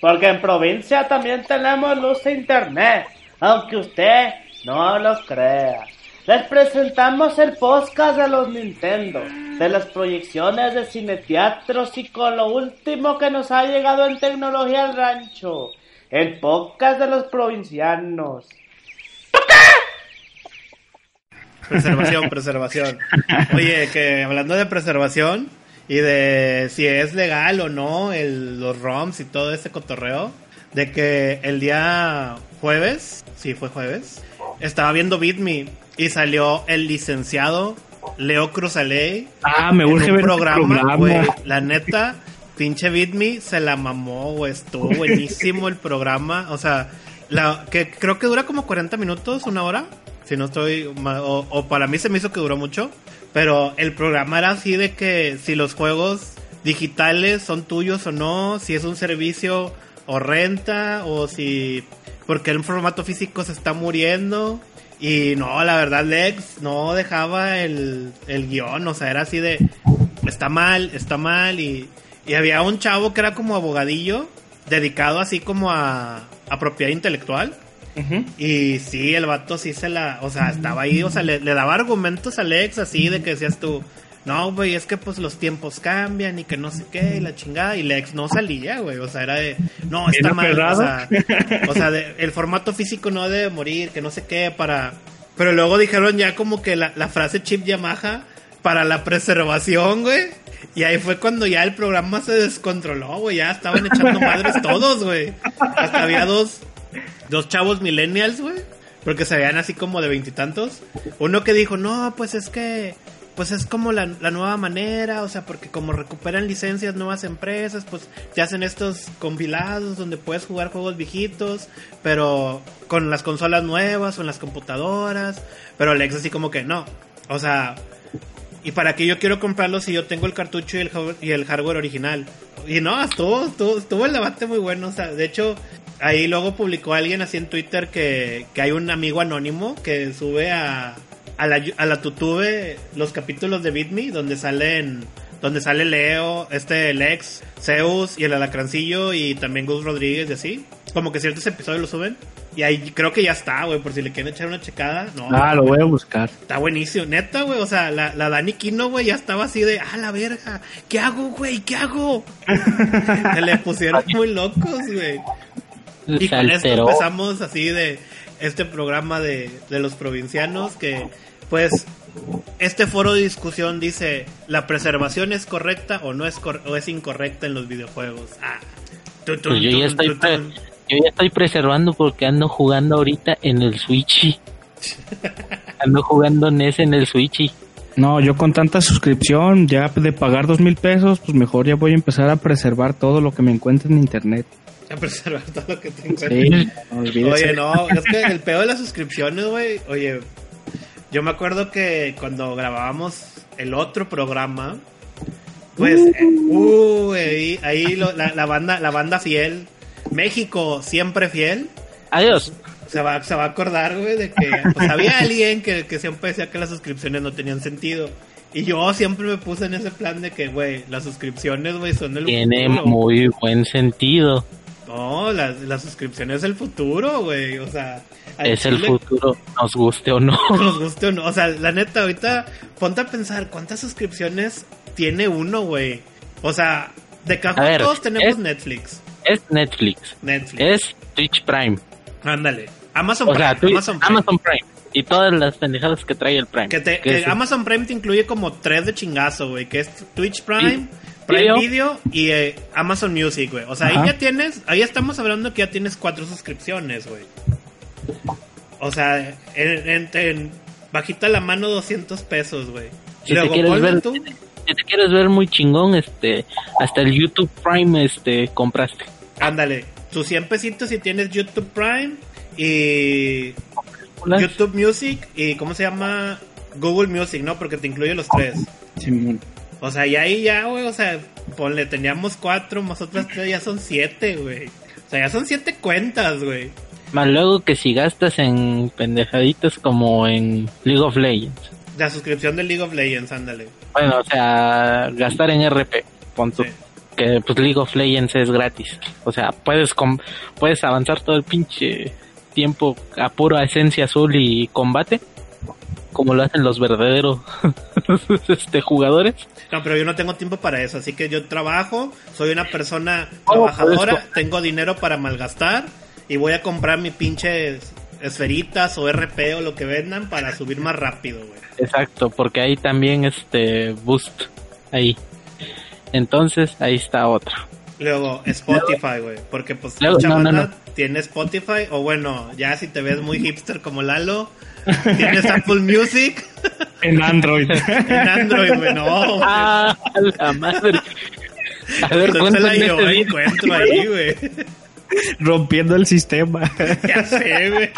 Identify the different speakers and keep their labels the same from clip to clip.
Speaker 1: Porque en provincia también tenemos luz e internet, aunque usted no lo crea. Les presentamos el podcast de los Nintendo, de las proyecciones de cineteatros y con lo último que nos ha llegado en tecnología al rancho, el podcast de los provincianos.
Speaker 2: Preservación, preservación. Oye, que hablando de preservación y de si es legal o no el, los ROMs y todo ese cotorreo, de que el día jueves, sí fue jueves, estaba viendo BitMe y salió el licenciado Leo Cruzaley.
Speaker 3: Ah, me urge
Speaker 2: en un
Speaker 3: ver ese
Speaker 2: programa, güey. La neta, pinche BitMe se la mamó, güey. Estuvo buenísimo el programa. O sea, la, que creo que dura como 40 minutos, una hora. Si no estoy. O, o para mí se me hizo que duró mucho. Pero el programa era así de que si los juegos digitales son tuyos o no, si es un servicio o renta, o si. Porque el formato físico se está muriendo. Y no, la verdad, Lex no dejaba el, el guion, o sea, era así de. Está mal, está mal. Y, y había un chavo que era como abogadillo, dedicado así como a, a propiedad intelectual. Y sí, el vato sí se la, o sea, estaba ahí, o sea, le, le daba argumentos a Alex así de que decías tú, no, güey, es que pues los tiempos cambian y que no sé qué, y la chingada, y Lex no salía, güey, o sea, era de, no, está
Speaker 3: ¿Era
Speaker 2: mal, o sea, o sea, de- el formato físico no debe morir, que no sé qué, para, pero luego dijeron ya como que la, la frase chip Yamaha para la preservación, güey. Y ahí fue cuando ya el programa se descontroló, güey. Ya estaban echando madres todos, güey. Hasta había dos, dos chavos millennials, güey. Porque se veían así como de veintitantos. Uno que dijo, no, pues es que, pues es como la, la nueva manera, o sea, porque como recuperan licencias nuevas empresas, pues te hacen estos compilados donde puedes jugar juegos viejitos, pero con las consolas nuevas o en las computadoras. Pero Alex así como que no, o sea, ¿y para qué yo quiero comprarlo si yo tengo el cartucho y el, y el hardware original? Y no, estuvo, estuvo, estuvo el debate muy bueno. O sea, de hecho, ahí luego publicó alguien así en Twitter que, que hay un amigo anónimo que sube a, a la, a la tutube los capítulos de BitMe donde salen donde sale Leo, este Lex, Zeus y el Alacrancillo y también Gus Rodríguez y así. Como que ciertos episodios lo suben. Y ahí creo que ya está, güey, por si le quieren echar una checada. No,
Speaker 3: Ah, lo voy a buscar.
Speaker 2: Está buenísimo, neta, güey. O sea, la, la Dani Kino, güey, ya estaba así de, ah, la verga, ¿qué hago, güey? ¿Qué hago? Se le pusieron muy locos, güey. Y
Speaker 4: Se
Speaker 2: con esto empezamos así de este programa de, de los provincianos que, pues, este foro de discusión dice, ¿la preservación es correcta o no es, cor- o es incorrecta en los videojuegos? Ah.
Speaker 4: Pues yo ya estoy yo ya estoy preservando porque ando jugando ahorita en el Switch. ando jugando NES en el Switch.
Speaker 3: No, yo con tanta suscripción, ya de pagar dos mil pesos, pues mejor ya voy a empezar a preservar todo lo que me encuentre en internet.
Speaker 2: A preservar todo lo que te encuentres.
Speaker 3: Sí, no.
Speaker 2: Oye, no, es que el pedo de las suscripciones, güey. Oye, yo me acuerdo que cuando grabábamos el otro programa, pues, eh, uh, ahí, ahí lo- la, la banda, la banda fiel, México siempre fiel,
Speaker 4: Adiós.
Speaker 2: se va, se va a acordar, güey, de que pues, había alguien que, que siempre decía que las suscripciones no tenían sentido. Y yo siempre me puse en ese plan de que, güey, las suscripciones, güey, son el
Speaker 4: Tiene muy buen sentido.
Speaker 2: No, las, las suscripciones es el futuro, güey. O sea,
Speaker 4: Es el futuro, nos guste o no.
Speaker 2: Nos guste o no. O sea, la neta, ahorita ponte a pensar cuántas suscripciones tiene uno, güey. O sea, de cajón
Speaker 4: ver,
Speaker 2: todos tenemos
Speaker 4: es-
Speaker 2: Netflix.
Speaker 4: Es Netflix.
Speaker 2: Netflix.
Speaker 4: Es Twitch Prime.
Speaker 2: Ándale. Amazon
Speaker 4: O
Speaker 2: Prime.
Speaker 4: sea, Twi-
Speaker 2: Amazon Prime.
Speaker 4: Amazon Prime. Y todas las pendejadas que trae el Prime.
Speaker 2: Que te-
Speaker 4: Que
Speaker 2: que
Speaker 4: es-
Speaker 2: Amazon Prime te incluye como tres de chingazo, güey. Que es Twitch Prime, Prime
Speaker 4: Video.
Speaker 2: Video y eh, Amazon Music, güey. O sea, ahí ya tienes, ahí estamos hablando que ya tienes cuatro suscripciones, güey. O sea, en, en- en bajita la mano 200 pesos, güey.
Speaker 4: Si
Speaker 2: Luego,
Speaker 4: te quieres ver,
Speaker 2: tú-
Speaker 4: si si te quieres ver muy chingón, este, hasta el YouTube Prime, este, compraste.
Speaker 2: Ándale, tus 100 pesitos si tienes YouTube Prime y. YouTube Music y ¿cómo se llama? Google Music, ¿no? Porque te incluye los tres.
Speaker 3: Simón.
Speaker 2: O sea, y ahí ya, güey, o sea, ponle, teníamos cuatro, más otras tres, ya son siete, güey. O sea, ya son siete cuentas, güey.
Speaker 4: Más luego que si gastas en pendejaditas como en League of Legends.
Speaker 2: La suscripción de League of Legends, ándale.
Speaker 4: Bueno, o sea, gastar en RP, pon.
Speaker 2: Sí.
Speaker 4: Que pues League of Legends es gratis. O sea, puedes com- puedes avanzar todo el pinche tiempo a pura esencia azul y combate. Como lo hacen los verdaderos este, jugadores.
Speaker 2: No, pero yo no tengo tiempo para eso, así que yo trabajo, soy una persona
Speaker 4: Oh,
Speaker 2: trabajadora, tengo dinero para malgastar y voy a comprar mi pinche esferitas o RP o lo que vendan para subir más rápido, güey.
Speaker 4: Exacto, porque hay también este boost ahí. Entonces, ahí está otra.
Speaker 2: Luego Spotify, güey, porque pues
Speaker 4: Luego-
Speaker 2: mucha
Speaker 4: no,
Speaker 2: banda
Speaker 4: no.
Speaker 2: tiene Spotify o bueno, ya si te ves muy hipster como Lalo, tienes Apple Music
Speaker 3: En Android.
Speaker 2: en Android, güey, no. güey.
Speaker 4: ¡Ah! la madre! A ver,
Speaker 2: Entonces la yo
Speaker 4: este
Speaker 2: encuentro ahí, güey.
Speaker 3: Rompiendo el sistema.
Speaker 2: Ya sé, güey.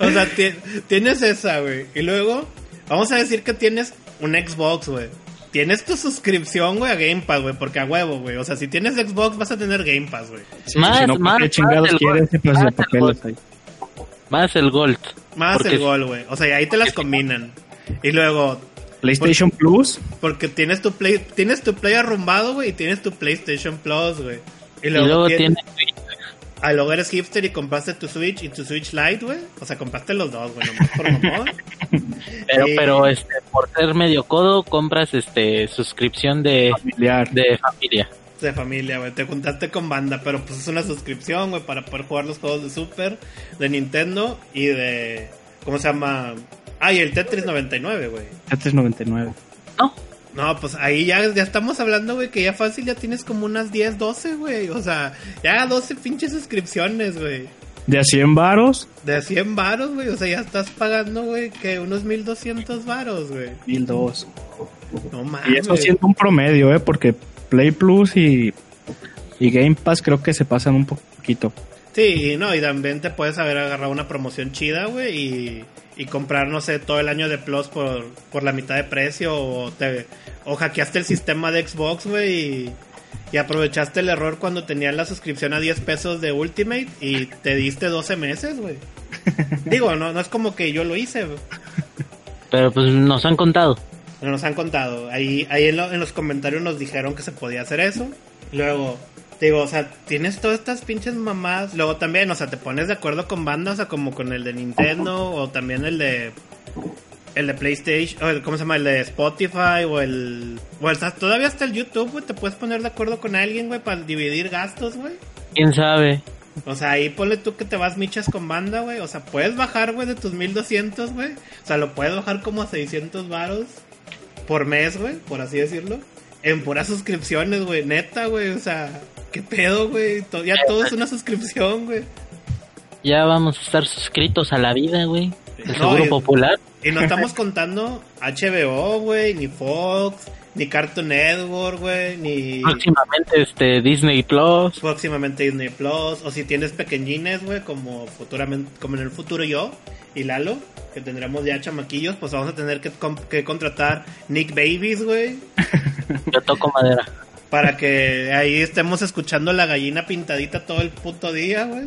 Speaker 2: O sea, ti- tienes esa, güey. Y luego, vamos a decir que tienes un Xbox, güey. Tienes tu suscripción, güey, a Game Pass, güey, porque a huevo, güey. O sea, si tienes Xbox vas a tener Game Pass, güey.
Speaker 4: Más,
Speaker 3: si no,
Speaker 4: más,
Speaker 3: ¿qué chingados
Speaker 4: más el
Speaker 3: quieres?
Speaker 4: gol.
Speaker 3: Ese pedazo de
Speaker 4: Más el
Speaker 3: papeles
Speaker 4: gol.
Speaker 3: ahí.
Speaker 4: Más el Gold.
Speaker 2: Más
Speaker 4: Porque-
Speaker 2: el gol, güey. O sea, y ahí te las combinan. Y luego,
Speaker 3: PlayStation Plus.
Speaker 2: porque tienes tu play, tienes tu play arrumbado, güey, y tienes tu PlayStation Plus, güey. Y
Speaker 4: Y
Speaker 2: luego,
Speaker 4: luego
Speaker 2: tienes- Ah, luego eres hipster y compraste tu Switch y tu Switch Lite, güey. O sea, compraste los dos, güey, nomás por mamón.
Speaker 4: Pero,
Speaker 2: Sí.
Speaker 4: pero este, por ser medio codo, compras este suscripción de,
Speaker 3: Familiar.
Speaker 4: de familia.
Speaker 2: de familia, güey. Te juntaste con banda, pero pues es una suscripción, güey, para poder jugar los juegos de Super, de Nintendo y de. ¿Cómo se llama? Ah, y el Tetris 99, güey.
Speaker 3: Tetris 99.
Speaker 4: ¿No?
Speaker 2: No, pues ahí ya, ya estamos hablando, güey, que ya fácil ya tienes como unas 10, 12, güey. O sea, ya 12 pinches suscripciones, güey.
Speaker 3: De a 100 varos,
Speaker 2: De 100 varos, güey. O sea, ya estás pagando, güey, que unos 1200 varos, güey.
Speaker 3: 1002.
Speaker 2: No mames.
Speaker 3: Y eso siendo un promedio, ¿eh? Porque Play Plus y, y Game Pass creo que se pasan un poquito.
Speaker 2: Sí, y no, y también te puedes haber agarrado una promoción chida, güey, y, y comprar, no sé, todo el año de Plus por, por la mitad de precio, o, te, o hackeaste el sistema de Xbox, güey, y, y aprovechaste el error cuando tenían la suscripción a 10 pesos de Ultimate y te diste 12 meses, güey. Digo, no, no es como que yo lo hice, güey.
Speaker 4: Pero pues nos han contado.
Speaker 2: Nos han contado. Ahí, ahí en, lo- en los comentarios nos dijeron que se podía hacer eso. Luego, digo, o sea, tienes todas estas pinches mamás. Luego también, o sea, te pones de acuerdo con bandas, o sea, como con el de Nintendo o también el de. El de PlayStation, o el, ¿cómo se llama? El de Spotify o el. O todavía hasta el YouTube, güey. Te puedes poner de acuerdo con alguien, güey, para dividir gastos, güey.
Speaker 4: ¿Quién sabe?
Speaker 2: O sea, ahí ponle tú que te vas michas con banda, güey. O sea, puedes bajar, güey, de tus 1200, güey. O sea, lo puedes bajar como a 600 varos por mes, güey, por así decirlo. En puras suscripciones, güey, neta, güey. O sea, qué pedo, güey. Ya todo es una suscripción, güey.
Speaker 4: Ya vamos a estar suscritos a la vida, güey. El
Speaker 2: No,
Speaker 4: Seguro
Speaker 2: y-
Speaker 4: Popular.
Speaker 2: Y no estamos contando HBO, güey, ni Fox, ni Cartoon Network, güey, ni
Speaker 4: Próximamente este Disney Plus.
Speaker 2: próximamente Disney Plus. O si tienes pequeñines, güey, como futuramente, como en el futuro yo y Lalo, que tendremos ya chamaquillos, pues vamos a tener que, contratar Nick Babies, güey,
Speaker 4: Yo toco madera.
Speaker 2: para que ahí estemos escuchando la gallina pintadita todo el puto día, güey.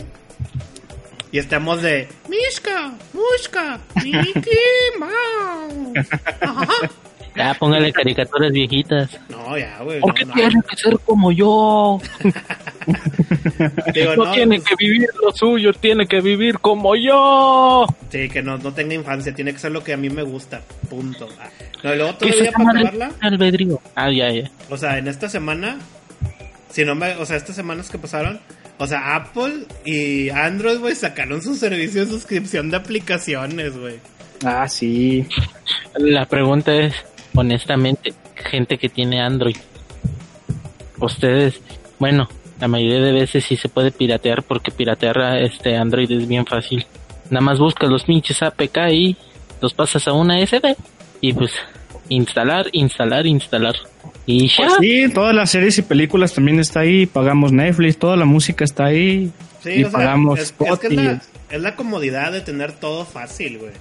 Speaker 2: Y estemos de Mishka, Mushka, Mickey Mouse. Ajá.
Speaker 4: Ya póngale caricaturas viejitas.
Speaker 2: No, ya, güey.
Speaker 4: ¿Por
Speaker 2: no,
Speaker 4: qué
Speaker 2: no.
Speaker 4: tiene que ser como yo?
Speaker 2: Digo,
Speaker 4: No
Speaker 2: no,
Speaker 4: tiene
Speaker 2: pues,
Speaker 4: que vivir lo suyo, tiene que vivir como yo.
Speaker 2: Sí, que no, no tenga infancia, tiene que ser lo que a mí me gusta. Punto. Ah. No, y luego
Speaker 4: ¿Qué se
Speaker 2: todavía para
Speaker 4: llama
Speaker 2: acabarla,
Speaker 4: el albedrío? Ah, ya, ya.
Speaker 2: o sea, en esta semana, si no me, o sea, estas semanas que pasaron, o sea, Apple y Android, güey, sacaron su servicio de suscripción de aplicaciones, güey.
Speaker 3: Ah, sí.
Speaker 4: La pregunta es, honestamente, gente que tiene Android, ustedes, bueno, la mayoría de veces sí se puede piratear porque piratear a este Android es bien fácil. Nada más buscas los pinches APK y los pasas a una SD y pues Instalar, instalar, instalar. Y ya.
Speaker 3: Pues sí, todas las series y películas también está ahí, pagamos Netflix, toda la música está ahí.
Speaker 2: Sí,
Speaker 3: y
Speaker 2: o sea,
Speaker 3: pagamos
Speaker 2: es, es que es
Speaker 3: Spotify.
Speaker 2: la, es la comodidad de tener todo fácil, güey.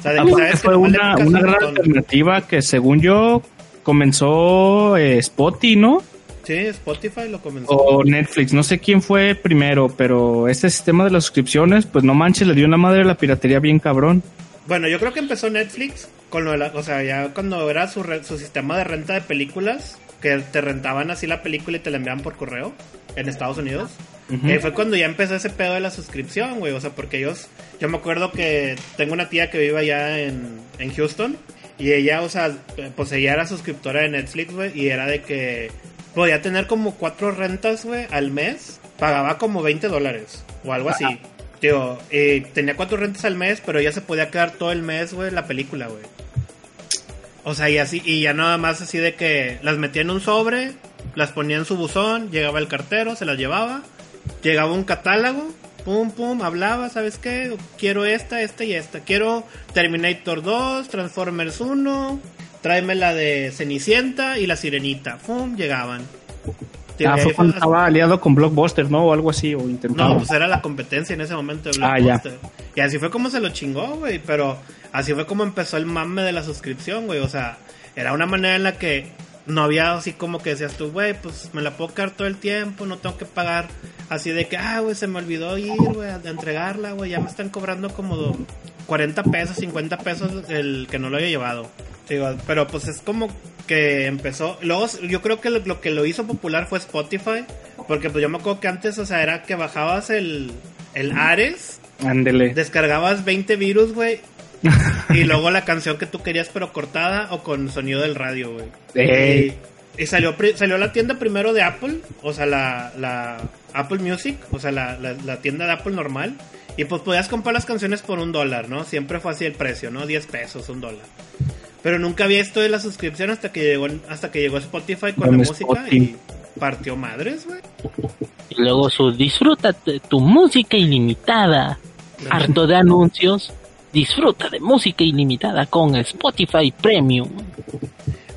Speaker 2: O sea, de que sabes
Speaker 3: fue una, gran alternativa que según yo comenzó eh, Spotify, ¿no?
Speaker 2: Sí, Spotify lo comenzó.
Speaker 3: O Netflix, no sé quién fue primero, pero este sistema de las suscripciones, pues no manches, le dio una madre a la piratería bien cabrón.
Speaker 2: Bueno, yo creo que empezó Netflix con lo de la, o sea, ya cuando era su, re- su sistema de renta de películas, que te rentaban así la película y te la enviaban por correo en Estados Unidos. Eh, fue cuando ya empezó ese pedo de la suscripción, güey. O sea, porque ellos, yo me acuerdo que tengo una tía que vive allá en, en Houston y ella, o sea, eh, pues ella era suscriptora de Netflix, güey, y era de que podía tener como cuatro rentas, güey, al mes. Pagaba como 20 dólares o algo así. Tío, eh, tenía cuatro rentas al mes, pero ya se podía quedar todo el mes, güey, la película, güey. O sea, y así, y ya nada más así de que las metía en un sobre, las ponía en su buzón, llegaba el cartero, se las llevaba, llegaba un catálogo, pum, pum, hablaba, ¿sabes qué? Quiero esta, esta y esta. Quiero Terminator 2, Transformers 1, tráeme la de Cenicienta y la Sirenita. Pum, llegaban.
Speaker 3: Ah, fue cuando estaba aliado con Blockbuster, ¿no? O algo así, o intentaba.
Speaker 2: no, pues era la competencia en ese momento de
Speaker 3: Ah, ya.
Speaker 2: Blockbuster. Y así fue como se lo chingó, güey. Pero así fue como empezó el mame de la suscripción, güey. O sea, era una manera en la que no había así como que decías tú, güey, pues me la puedo quedar todo el tiempo, no tengo que pagar. Así de que, ah, güey, se me olvidó ir, güey, a- de entregarla, güey. Ya me están cobrando como do- 40 pesos, 50 pesos el que no lo haya llevado. Digo, pero pues es como que empezó. Luego yo creo que lo, lo que lo hizo popular fue Spotify. Porque pues yo me acuerdo que antes, o sea, era que bajabas el, el Ares,
Speaker 3: Ándele.
Speaker 2: descargabas 20 virus, güey. y luego la canción que tú querías, pero cortada o con sonido del radio, güey.
Speaker 3: Ey.
Speaker 2: Y, y salió, salió la tienda primero de Apple, o sea, la, la Apple Music, o sea, la, la, la tienda de Apple normal. Y pues podías comprar las canciones por un dólar, ¿no? Siempre fue así el precio, ¿no? 10 pesos, un dólar. Pero nunca había esto de la suscripción hasta que llegó, hasta que llegó Spotify con la música
Speaker 3: Spotify.
Speaker 2: y partió madres, güey.
Speaker 4: Y luego su disfruta de tu música ilimitada. Harto de anuncios. Disfruta de música ilimitada con Spotify Premium.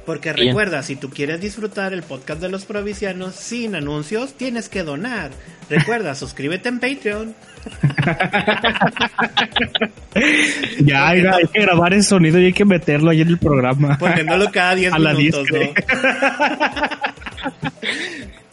Speaker 2: Porque
Speaker 4: Bien.
Speaker 2: recuerda, si tú quieres disfrutar el podcast de los provincianos sin anuncios, tienes que donar. Recuerda, suscríbete en Patreon.
Speaker 3: Ya, hay, hay que grabar ese sonido y hay que meterlo ahí en el programa.
Speaker 2: Poniéndolo cada 10
Speaker 3: A la
Speaker 2: minutos, ¿no?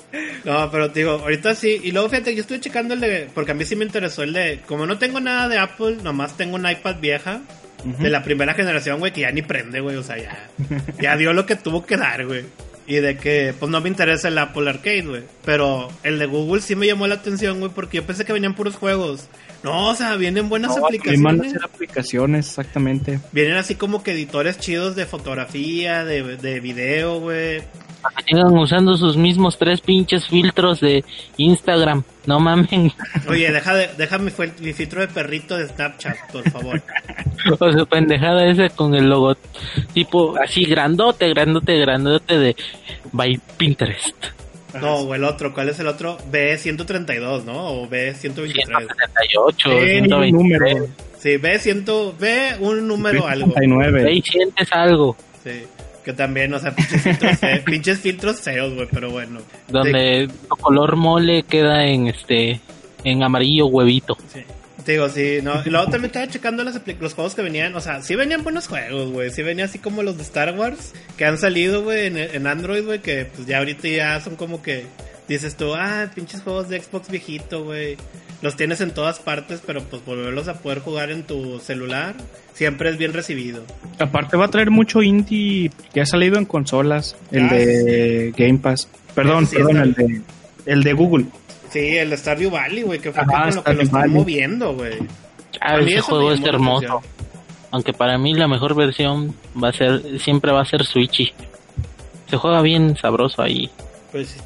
Speaker 2: No, pero digo, ahorita sí. Y luego fíjate, yo estuve checando el de. Porque a mí sí me interesó el de. Como no tengo nada de Apple, nomás tengo un iPad vieja. De la primera generación, güey, que ya ni prende, güey. O sea, ya. Ya dio lo que tuvo que dar, güey. Y de que, pues no me interesa el Apple Arcade, güey. Pero el de Google sí me llamó la atención, güey, porque yo pensé que venían puros juegos. No, o sea, vienen buenas
Speaker 3: No, también van a
Speaker 2: aplicaciones.
Speaker 3: hacer aplicaciones, exactamente.
Speaker 2: Vienen así como que editores chidos de fotografía, de, de video, güey.
Speaker 4: Para que sigan usando sus mismos tres pinches filtros de Instagram. No mamen.
Speaker 2: Oye, deja, de, deja mi, fue- mi filtro de perrito de Snapchat, por favor.
Speaker 4: O sea, pendejada esa con el logo tipo así grandote, grandote, grandote de by Pinterest.
Speaker 2: No, o el otro, ¿cuál es el otro? B132, ¿no? O B123.
Speaker 4: 178,
Speaker 3: Ey,
Speaker 4: 123.
Speaker 3: número.
Speaker 2: Sí, B100, B un número algo.
Speaker 3: 39.
Speaker 4: Ahí sientes algo.
Speaker 2: Sí, que también, o sea, pinches filtros, fe- pinches filtros feos, güey, pero bueno.
Speaker 4: Donde tu color mole queda en este en amarillo huevito.
Speaker 2: Sí. Te digo, sí, no. Y luego también estaba checando las los juegos que venían. O sea, sí venían buenos juegos, güey. Sí venía así como los de Star Wars que han salido, güey, en, en Android, güey. Que pues ya ahorita ya son como que dices tú, ah, pinches juegos de Xbox viejito, güey. Los tienes en todas partes, pero pues volverlos a poder jugar en tu celular siempre es bien recibido.
Speaker 3: Aparte va a traer mucho indie que ha salido en consolas. El
Speaker 2: Ah,
Speaker 3: de Game Pass. Perdón,
Speaker 2: sí
Speaker 3: perdón, el de, el de Google.
Speaker 2: Sí, el de Stardew Valley, güey, que fue
Speaker 3: Ajá,
Speaker 2: con lo que lo están moviendo, güey.
Speaker 4: Ah,
Speaker 2: A mí
Speaker 4: ese juego es hermoso.
Speaker 2: atención.
Speaker 4: Aunque para mí la mejor versión va a ser, siempre va a ser Switchy. Se juega bien sabroso ahí.
Speaker 2: Pues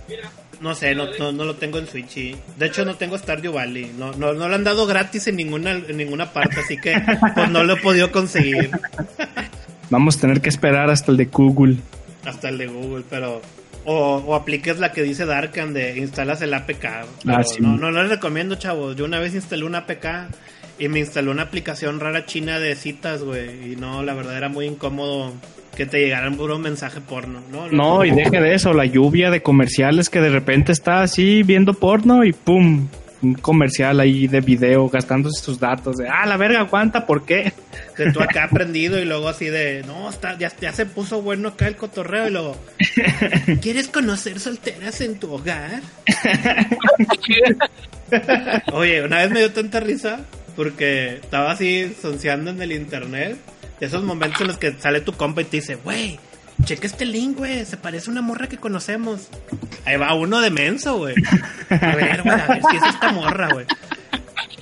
Speaker 2: no sé, no, no, no lo tengo en Switch. y- De hecho, no tengo Stardew Valley. No, no, no lo han dado gratis en ninguna, en ninguna parte, así que pues no lo he podido conseguir.
Speaker 3: Vamos a tener que esperar hasta el de Google.
Speaker 2: Hasta el de Google, pero. O, o apliques la que dice Darkan de instalas el APK.
Speaker 3: Ah, sí.
Speaker 2: no, no lo recomiendo, chavos. Yo una vez instalé un APK y me instaló una aplicación rara china de citas, güey. Y no, la verdad era muy incómodo que te llegaran puro mensaje porno, ¿no?
Speaker 3: No, y deje de eso, la lluvia de comerciales que de repente está así viendo porno y pum, un comercial ahí de video gastándose sus datos de, ah, la verga, aguanta, ¿por qué?
Speaker 2: Que tú acá aprendido y luego así de, no, está, ya, ya se puso bueno acá el cotorreo y luego, ¿quieres conocer solteras en tu hogar? Oye, una vez me dio tanta risa porque estaba así sonceando en el internet. Esos momentos en los que sale tu compa y te dice, güey, checa este link, güey, se parece a una morra que conocemos. Ahí va uno de menso, güey. A ver, güey, a ver si es esta morra, güey.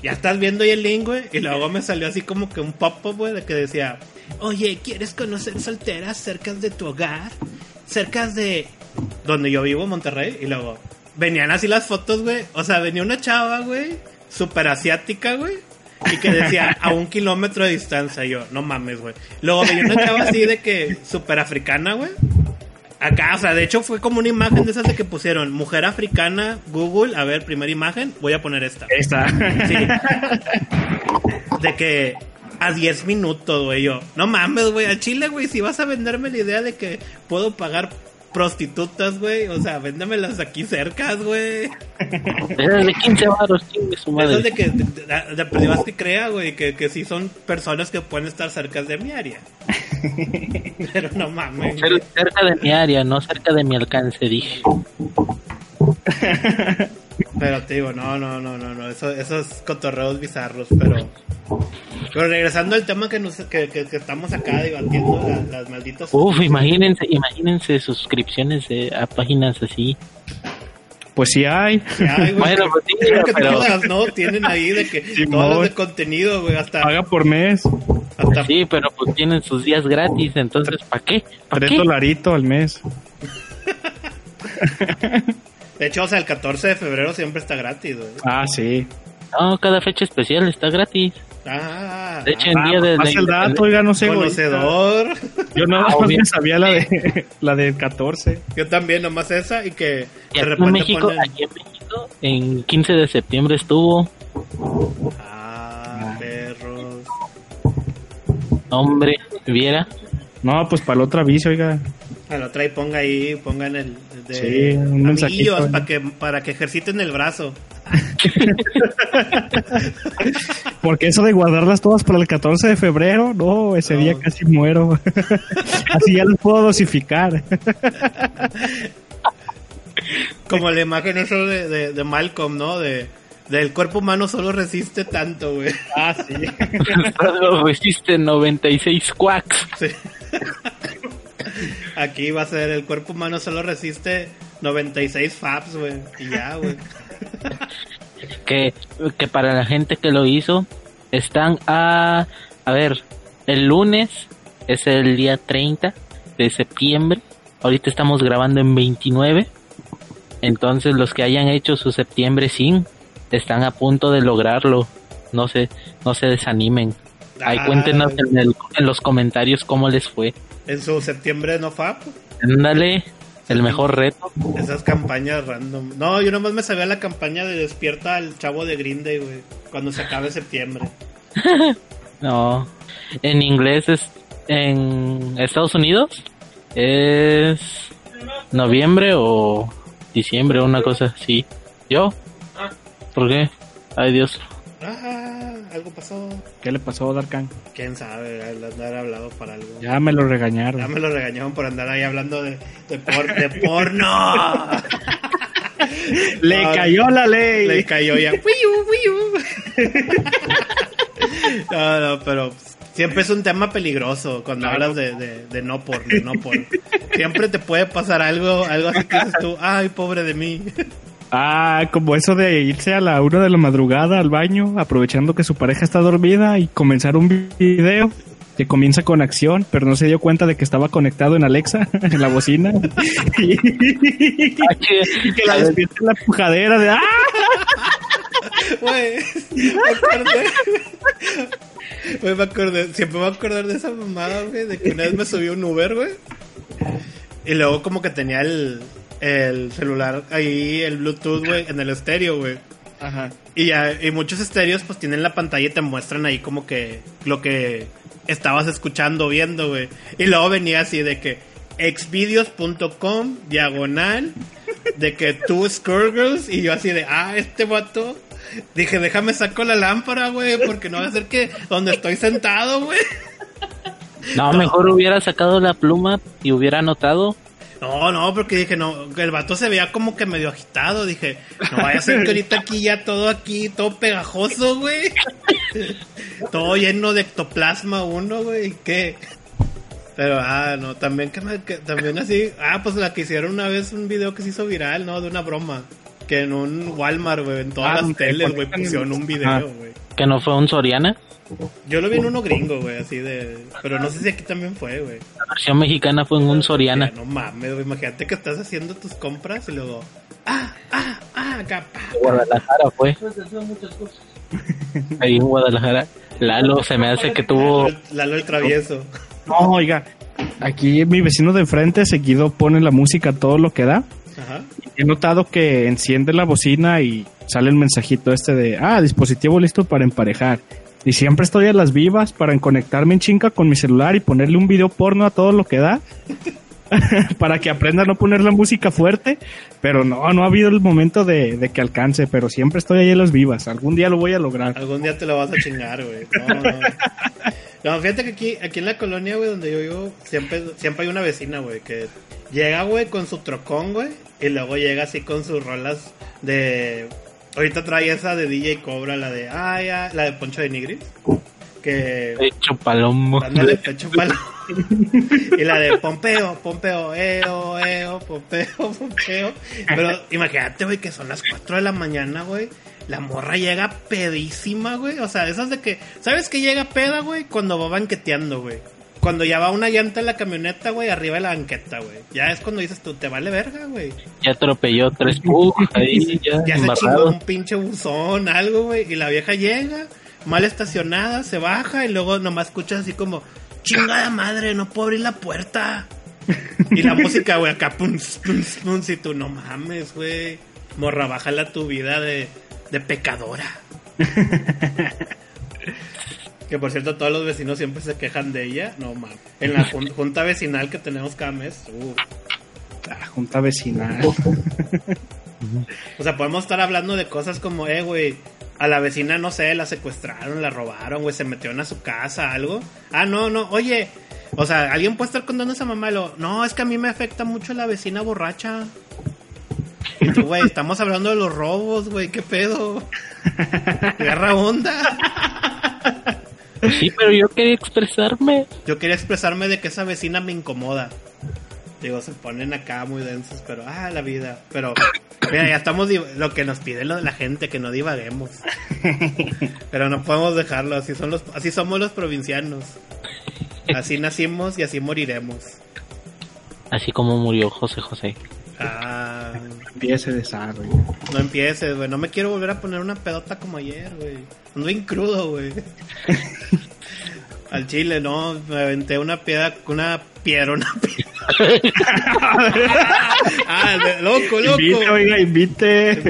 Speaker 2: Ya estás viendo ahí el link, güey. Y luego me salió así como que un pop-up, güey, de que decía, oye, ¿quieres conocer solteras cerca de tu hogar? Cerca de donde yo vivo, Monterrey. Y luego venían así las fotos, güey. O sea, venía una chava, güey, súper asiática, güey. Y que decía a un kilómetro de distancia. Y yo, no mames, güey. Luego venía una chava así de que súper africana, güey. Acá, o sea, de hecho fue como una imagen de esas de que pusieron mujer africana, Google, a ver, primera imagen, voy a poner esta.
Speaker 3: Esta.
Speaker 2: Sí. De que a 10 minutos, güey, yo, no mames, güey, a Chile, güey, si vas a venderme la idea de que puedo pagar prostitutas, güey, o sea, véndamelas aquí cerca, güey.
Speaker 4: De 15 baros, chingue su
Speaker 2: Eso
Speaker 4: madre.
Speaker 2: de que, de, de, de perdida que crea, güey, que, que sí son personas que pueden estar cerca de mi área. Pero no mames.
Speaker 4: Cer- Cerca de mi área, no cerca de mi alcance, dije.
Speaker 2: Pero te digo, no, no, no, no, no, eso, esos cotorreos bizarros, pero... Pero regresando al tema que, nos, que, que, que estamos acá debatiendo, la- las malditas...
Speaker 4: Uf, imagínense, imagínense suscripciones de- a páginas así.
Speaker 3: Pues sí hay.
Speaker 2: Güey,
Speaker 4: Bueno, pues sí,
Speaker 2: creo que
Speaker 4: pero-
Speaker 2: todas, ¿no? Tienen ahí de que
Speaker 3: Simón.
Speaker 2: todas las de contenido, güey, hasta...
Speaker 3: Paga por mes.
Speaker 2: hasta
Speaker 4: Sí, pero pues tienen sus días gratis, entonces ¿para qué? ¿Para
Speaker 3: Tres dolaritos al mes.
Speaker 2: De hecho, o sea, el 14 de febrero siempre está gratis, güey.
Speaker 3: Ah, sí.
Speaker 4: No, cada fecha especial está gratis.
Speaker 2: Ah,
Speaker 4: De hecho, en
Speaker 3: Ah,
Speaker 4: día de
Speaker 3: pasa el dato, oiga, no sé. güey.
Speaker 2: conocedor.
Speaker 3: Yo nada más sabía la de la del 14.
Speaker 2: Yo también, nomás esa y que
Speaker 4: Y
Speaker 2: de
Speaker 4: aquí en
Speaker 2: repente
Speaker 4: México,
Speaker 2: ponen...
Speaker 4: aquí en México, en 15 de septiembre estuvo,
Speaker 2: Ah, perros.
Speaker 4: hombre, viera.
Speaker 3: No, pues para el otro aviso, oiga.
Speaker 2: A la otra y ponga ahí, pongan el de
Speaker 3: Sí, un mensajito.
Speaker 2: para que, para que ejerciten el brazo.
Speaker 3: Porque eso de guardarlas todas para el 14 de febrero, no, ese
Speaker 2: No.
Speaker 3: día casi muero. Así ya las puedo dosificar.
Speaker 2: Como la imagen eso de, de, de Malcolm, ¿no? De del cuerpo humano solo resiste tanto, güey.
Speaker 3: Ah, sí.
Speaker 4: Solo resiste 96 quacks.
Speaker 2: Sí. Aquí va a ser el cuerpo humano solo resiste 96 faps, güey. Y ya, güey.
Speaker 4: Que, que para la gente que lo hizo, están a... A ver, el lunes es el día 30 de septiembre. Ahorita estamos grabando en 29. Entonces los que hayan hecho su septiembre sin están a punto de lograrlo. No se, no se desanimen. Ahí
Speaker 2: Ah.
Speaker 4: cuéntenos en, el- en los comentarios cómo les fue.
Speaker 2: En su septiembre no fap.
Speaker 4: Ándale, el mejor reto.
Speaker 2: Esas campañas random. No, yo nomás me sabía la campaña de despierta al chavo de Green Day, güey. Cuando se acabe septiembre.
Speaker 4: No, en inglés es en Estados Unidos es noviembre o diciembre, una cosa así. ¿Yo? ¿Por qué? Ay Dios.
Speaker 2: Ah, algo pasó.
Speaker 3: ¿Qué le pasó a Darkan?
Speaker 2: Quién sabe, al andar hablado para algo.
Speaker 3: Ya me lo
Speaker 2: Ya
Speaker 3: regañaron.
Speaker 2: me lo regañaron por andar ahí hablando de, de, por- de porno.
Speaker 3: Le cayó la ley.
Speaker 2: Le cayó ya. No, no, pero siempre es un tema peligroso cuando hablas de, de, de no porno, no porno. Siempre te puede pasar algo, algo así que dices tú, ay, pobre de mí.
Speaker 3: Ah, como eso de irse a la una de la madrugada al baño, aprovechando que su pareja está dormida y comenzar un video que comienza con acción, pero no se dio cuenta de que estaba conectado en Alexa, en la bocina. y, y que la despierta en la pujadera de ¡ah!
Speaker 2: Güey, me acordé. Güey, me acordé, siempre me voy a acordar de esa mamada, güey, de que una vez me subí a un Uber, güey. Y luego como que tenía el, el celular ahí, el Bluetooth, güey, en el estéreo, güey.
Speaker 3: Ajá.
Speaker 2: Y, ya- y muchos estéreos pues tienen la pantalla y te muestran ahí como que lo que estabas escuchando, viendo, güey. Y luego venía así de que exvideos.com, diagonal, de que tú Girls y yo así de, ah, este vato. Dije, déjame saco la lámpara, güey, porque no va a ser que donde estoy sentado, güey.
Speaker 4: No, mejor hubiera sacado la pluma y hubiera anotado.
Speaker 2: No, no, porque dije, no, el vato se veía como que medio agitado. Dije, no vaya a ser que ahorita aquí ya todo aquí, todo pegajoso, güey. todo lleno de ectoplasma uno, güey. ¿Qué? Pero, ah, no, también que, que- también así, ah, pues la que hicieron una vez un video que se hizo viral, ¿no? De una broma. Que en un Walmart, güey, en todas
Speaker 3: Ah,
Speaker 2: las teles, güey, pusieron un video, güey.
Speaker 4: Que no fue un Soriana.
Speaker 2: Yo lo vi en uno gringo, güey, así de... Pero no sé si aquí también fue, güey.
Speaker 4: La versión mexicana fue en un Soriana.
Speaker 2: No mames, güey. Imagínate que estás haciendo tus compras y luego. Ah, ah, ah, acá. pa.
Speaker 4: Guadalajara fue. Ahí en Guadalajara. Lalo se me hace que tuvo.
Speaker 2: Lalo, el travieso.
Speaker 3: No, oiga. Aquí mi vecino de enfrente seguido pone la música todo lo que da.
Speaker 2: Ajá.
Speaker 3: He notado que enciende la bocina y sale el mensajito este de, ah, dispositivo listo para emparejar. Y siempre estoy a las vivas para conectarme en chinga con mi celular y ponerle un video porno a todo lo que da. para que aprenda a no poner la música fuerte. Pero no, no ha habido el momento de, de que alcance, pero siempre estoy ahí a las vivas. Algún día lo voy a lograr.
Speaker 2: Algún día te lo vas a chingar, güey. No, no. No, fíjate que aquí, aquí en la colonia, güey, donde yo vivo, siempre, siempre hay una vecina, güey, que llega, güey, con su trocón, güey, y luego llega así con sus rolas de... Ahorita trae esa de DJ Cobra, la de... Ah, ya, la de Poncho de Nigris. Que...
Speaker 4: Hecho palomo.
Speaker 2: Dándole pecho palo. y la de Pompeo, Pompeo, eo, eo, Pompeo, Pompeo. Pero imagínate, güey, que son las 4 de la mañana, güey. La morra llega pedísima, güey. O sea, esas de que. ¿Sabes que llega peda, güey? Cuando va banqueteando, güey. Cuando ya va una llanta en la camioneta, güey, arriba de la banqueta, güey. Ya es cuando dices tú, te vale verga, güey.
Speaker 4: Ya atropelló tres pug ahí, ya,
Speaker 2: Ya se chingó un pinche buzón, algo, güey. Y la vieja llega, mal estacionada, se baja y luego nomás escuchas así como, chingada madre, no puedo abrir la puerta. Y la música, güey, acá, pum, pum, pum, si tú no mames, güey. Morra, bájala tu vida de, de pecadora. que por cierto, todos los vecinos siempre se quejan de ella. No mames. En la jun- junta vecinal que tenemos cada mes. uh,
Speaker 3: La junta vecinal.
Speaker 2: O sea, podemos estar hablando de cosas como, eh, güey, a la vecina, no sé, la secuestraron, la robaron, güey, se metieron a su casa, algo. Ah, no, no, oye, o sea, alguien puede estar contando a esa mamá, y lo, no, es que a mí me afecta mucho la vecina borracha. Y tú, güey, estamos hablando de los robos, güey, qué pedo. Agarra onda.
Speaker 4: Sí, pero yo quería expresarme.
Speaker 2: Yo quería expresarme de que esa vecina me incomoda. Digo, se ponen acá muy densos, pero ah, la vida. Pero, mira, ya estamos lo que nos pide lo- la gente, que no divaguemos. Pero no podemos dejarlo, así son los, así somos los provincianos. Así nacimos y así moriremos.
Speaker 4: Así como murió José José.
Speaker 2: Ah,
Speaker 3: Empiece de desarrollo.
Speaker 2: no empieces, güey. No me quiero volver a poner una pedota como ayer, güey. Ando bien crudo, güey. Al chile, no. Me aventé una piedra, una piedra, una piedra. ah, loco, loco.
Speaker 3: Invite, oiga, invite.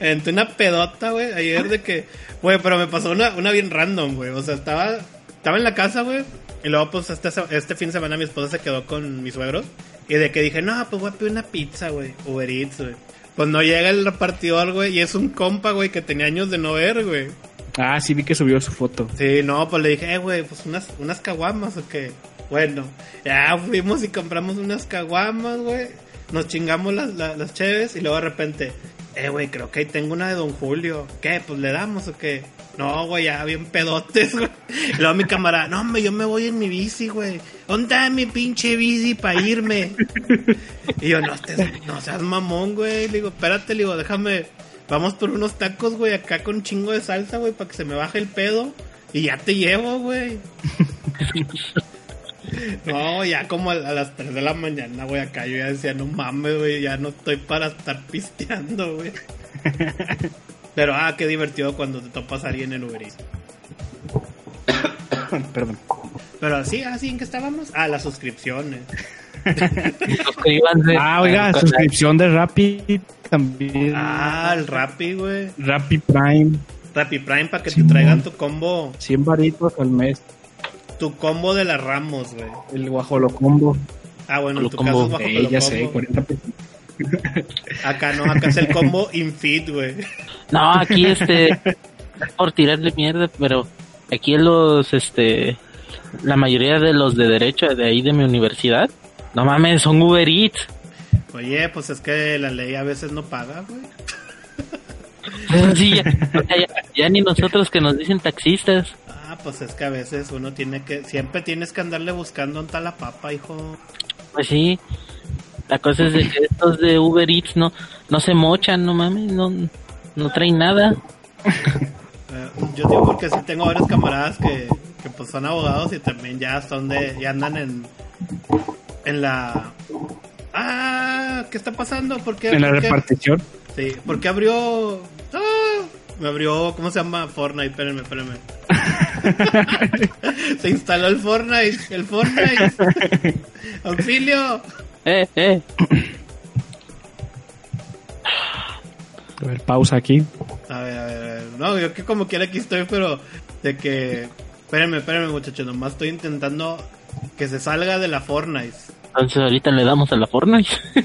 Speaker 2: Aventé una pedota, güey, ayer de que, güey, pero me pasó una, una bien random, güey. O sea, estaba, estaba en la casa, güey. Y luego, pues, este, este fin de semana mi esposa se quedó con mis suegros. Y de que dije, no, pues voy a pedir una pizza, güey. Uber Eats, güey. Pues no llega el repartidor, güey. Y es un compa, güey, que tenía años de no ver, güey.
Speaker 3: Ah, sí vi que subió su foto.
Speaker 2: Sí, no, pues le dije, eh, güey, pues unas, unas caguamas o qué. Bueno, ya fuimos y compramos unas caguamas, güey. Nos chingamos las, las, las cheves y luego de repente, eh, güey, creo que ahí tengo una de Don Julio. ¿Qué? Pues le damos o qué. No, güey, ya bien pedotes, güey. Luego mi camarada, no, hombre, yo me voy en mi bici, güey. ¿Dónde está mi pinche bici para irme? Y yo, no, estés- no seas mamón, güey. Le digo, espérate, le digo, déjame. Vamos por unos tacos, güey, acá con chingo de salsa, güey, para que se me baje el pedo. Y ya te llevo, güey. No, ya como a, las 3 de la mañana, güey, acá yo ya decía, no mames, güey, ya no estoy para estar pisteando, güey. Pero, ah, qué divertido cuando te topas a alguien en Uber Eats.
Speaker 3: Perdón.
Speaker 2: Pero así, así, ¿en qué estábamos? Ah, las suscripciones.
Speaker 4: Suscríbanse.
Speaker 3: Ah, oiga,
Speaker 4: canal.
Speaker 3: suscripción de Rappi también.
Speaker 2: Ah, el Rappi, güey.
Speaker 3: Rappi Prime.
Speaker 2: Rappi Prime para que
Speaker 3: Sí,
Speaker 2: te traigan tu combo.
Speaker 3: 100 varitos al mes.
Speaker 2: Tu combo de las Ramos, güey.
Speaker 3: El guajolo combo.
Speaker 2: Ah, bueno, en tu
Speaker 4: Combo.
Speaker 2: caso es bajo
Speaker 3: Eh, ya
Speaker 2: combo.
Speaker 3: sé, 40 pesos.
Speaker 2: Acá no, acá es el combo Infit, güey.
Speaker 4: No, aquí este, es por tirarle mierda, pero aquí los, este, la mayoría de los de derecho de ahí de mi universidad, no mames, son Uber Eats.
Speaker 2: Oye, pues es que la ley a veces no paga, güey.
Speaker 4: Sí, ya ni nosotros que nos dicen taxistas.
Speaker 2: Pues es que a veces uno tiene que, siempre tienes que andarle buscando un tal la papa, hijo.
Speaker 4: Pues sí, la cosa es de que estos de Uber Eats no, no se mochan, no mames, no, no traen nada.
Speaker 2: Eh, yo digo porque sí tengo varios camaradas que, que pues son abogados y también ya son de, ya andan en, en la... Ah, ¿qué está pasando? ¿Por qué?
Speaker 3: En la repartición.
Speaker 2: Sí, ¿por qué abrió? Ah, me abrió, ¿cómo se llama? Fortnite, espérenme, espérenme. se instaló el Fortnite, el Fortnite. Auxilio.
Speaker 4: Eh, eh.
Speaker 3: A ver, pausa aquí.
Speaker 2: A ver, a ver, a ver. No, yo que como quiera aquí estoy, pero de que... Espérenme, espérenme muchachos, nomás estoy intentando que se salga de la Fortnite.
Speaker 4: Entonces ahorita le damos a la Fortnite.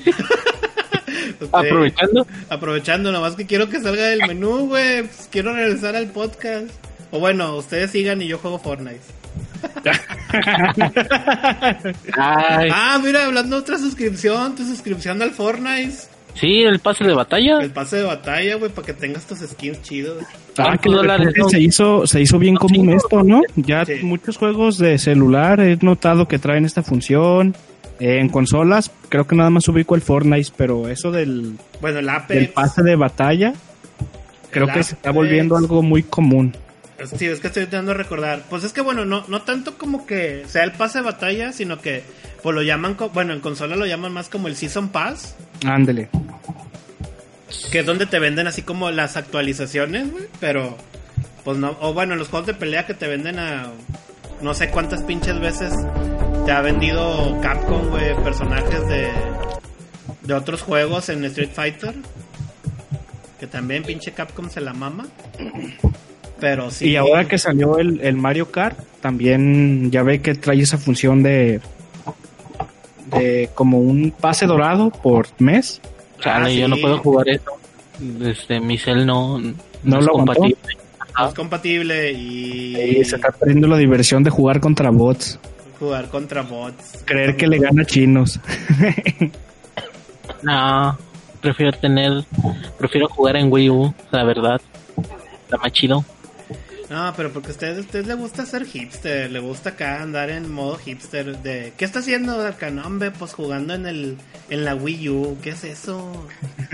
Speaker 2: Usted-
Speaker 4: Aprovechando.
Speaker 2: Aprovechando, nomás que quiero que salga del menú, güey. Pues quiero regresar al podcast. O bueno, ustedes sigan y yo juego Fortnite.
Speaker 4: Ay,
Speaker 2: Ah, mira, hablando de otra suscripción, tu suscripción al Fortnite.
Speaker 4: sí, el pase de batalla.
Speaker 2: El pase de batalla, güey, para que tengas tus skins chidos.
Speaker 3: Ah, que
Speaker 4: son?
Speaker 3: se hizo, se hizo bien
Speaker 4: Son
Speaker 3: común esto, ¿no? Ya
Speaker 2: Sí.
Speaker 3: muchos juegos de celular he notado que traen esta función. Eh, en consolas, creo que nada más ubico el Fortnite, pero eso del,
Speaker 2: Bueno, el Apex.
Speaker 3: del pase de batalla, creo
Speaker 2: El
Speaker 3: que se está volviendo algo muy común.
Speaker 2: Sí, es que estoy intentando recordar. Pues es que, bueno, no, no tanto como que sea el pase de batalla, sino que, pues lo llaman, bueno, en consola lo llaman más como el Season Pass,
Speaker 3: Ándele.
Speaker 2: que es donde te venden así como las actualizaciones, güey, pero, pues no, o bueno, los juegos de pelea que te venden a, no sé cuántas pinches veces te ha vendido Capcom, güey, personajes de, de otros juegos en Street Fighter, que también pinche Capcom se la mama. Pero sí.
Speaker 3: Y ahora que salió el, el Mario Kart, también ya ve que trae esa función de, de como un pase dorado por mes.
Speaker 4: Chale,
Speaker 2: Ah,
Speaker 4: yo no
Speaker 2: sí.
Speaker 4: puedo jugar eso. Este, mi cel no, no,
Speaker 3: ¿No
Speaker 4: es
Speaker 3: lo aguantó?
Speaker 4: compatible.
Speaker 2: No es compatible y,
Speaker 3: Y se está perdiendo la diversión de jugar contra bots.
Speaker 2: jugar contra bots.
Speaker 3: Creer que le gana a chinos.
Speaker 4: No, prefiero tener, prefiero jugar en Wii U, la verdad. Está más chido.
Speaker 2: No, pero porque a usted, usted le gusta ser hipster, le gusta acá andar en modo hipster de ¿qué está haciendo acá? No, hombre, pues jugando en el en la Wii U, ¿qué es eso?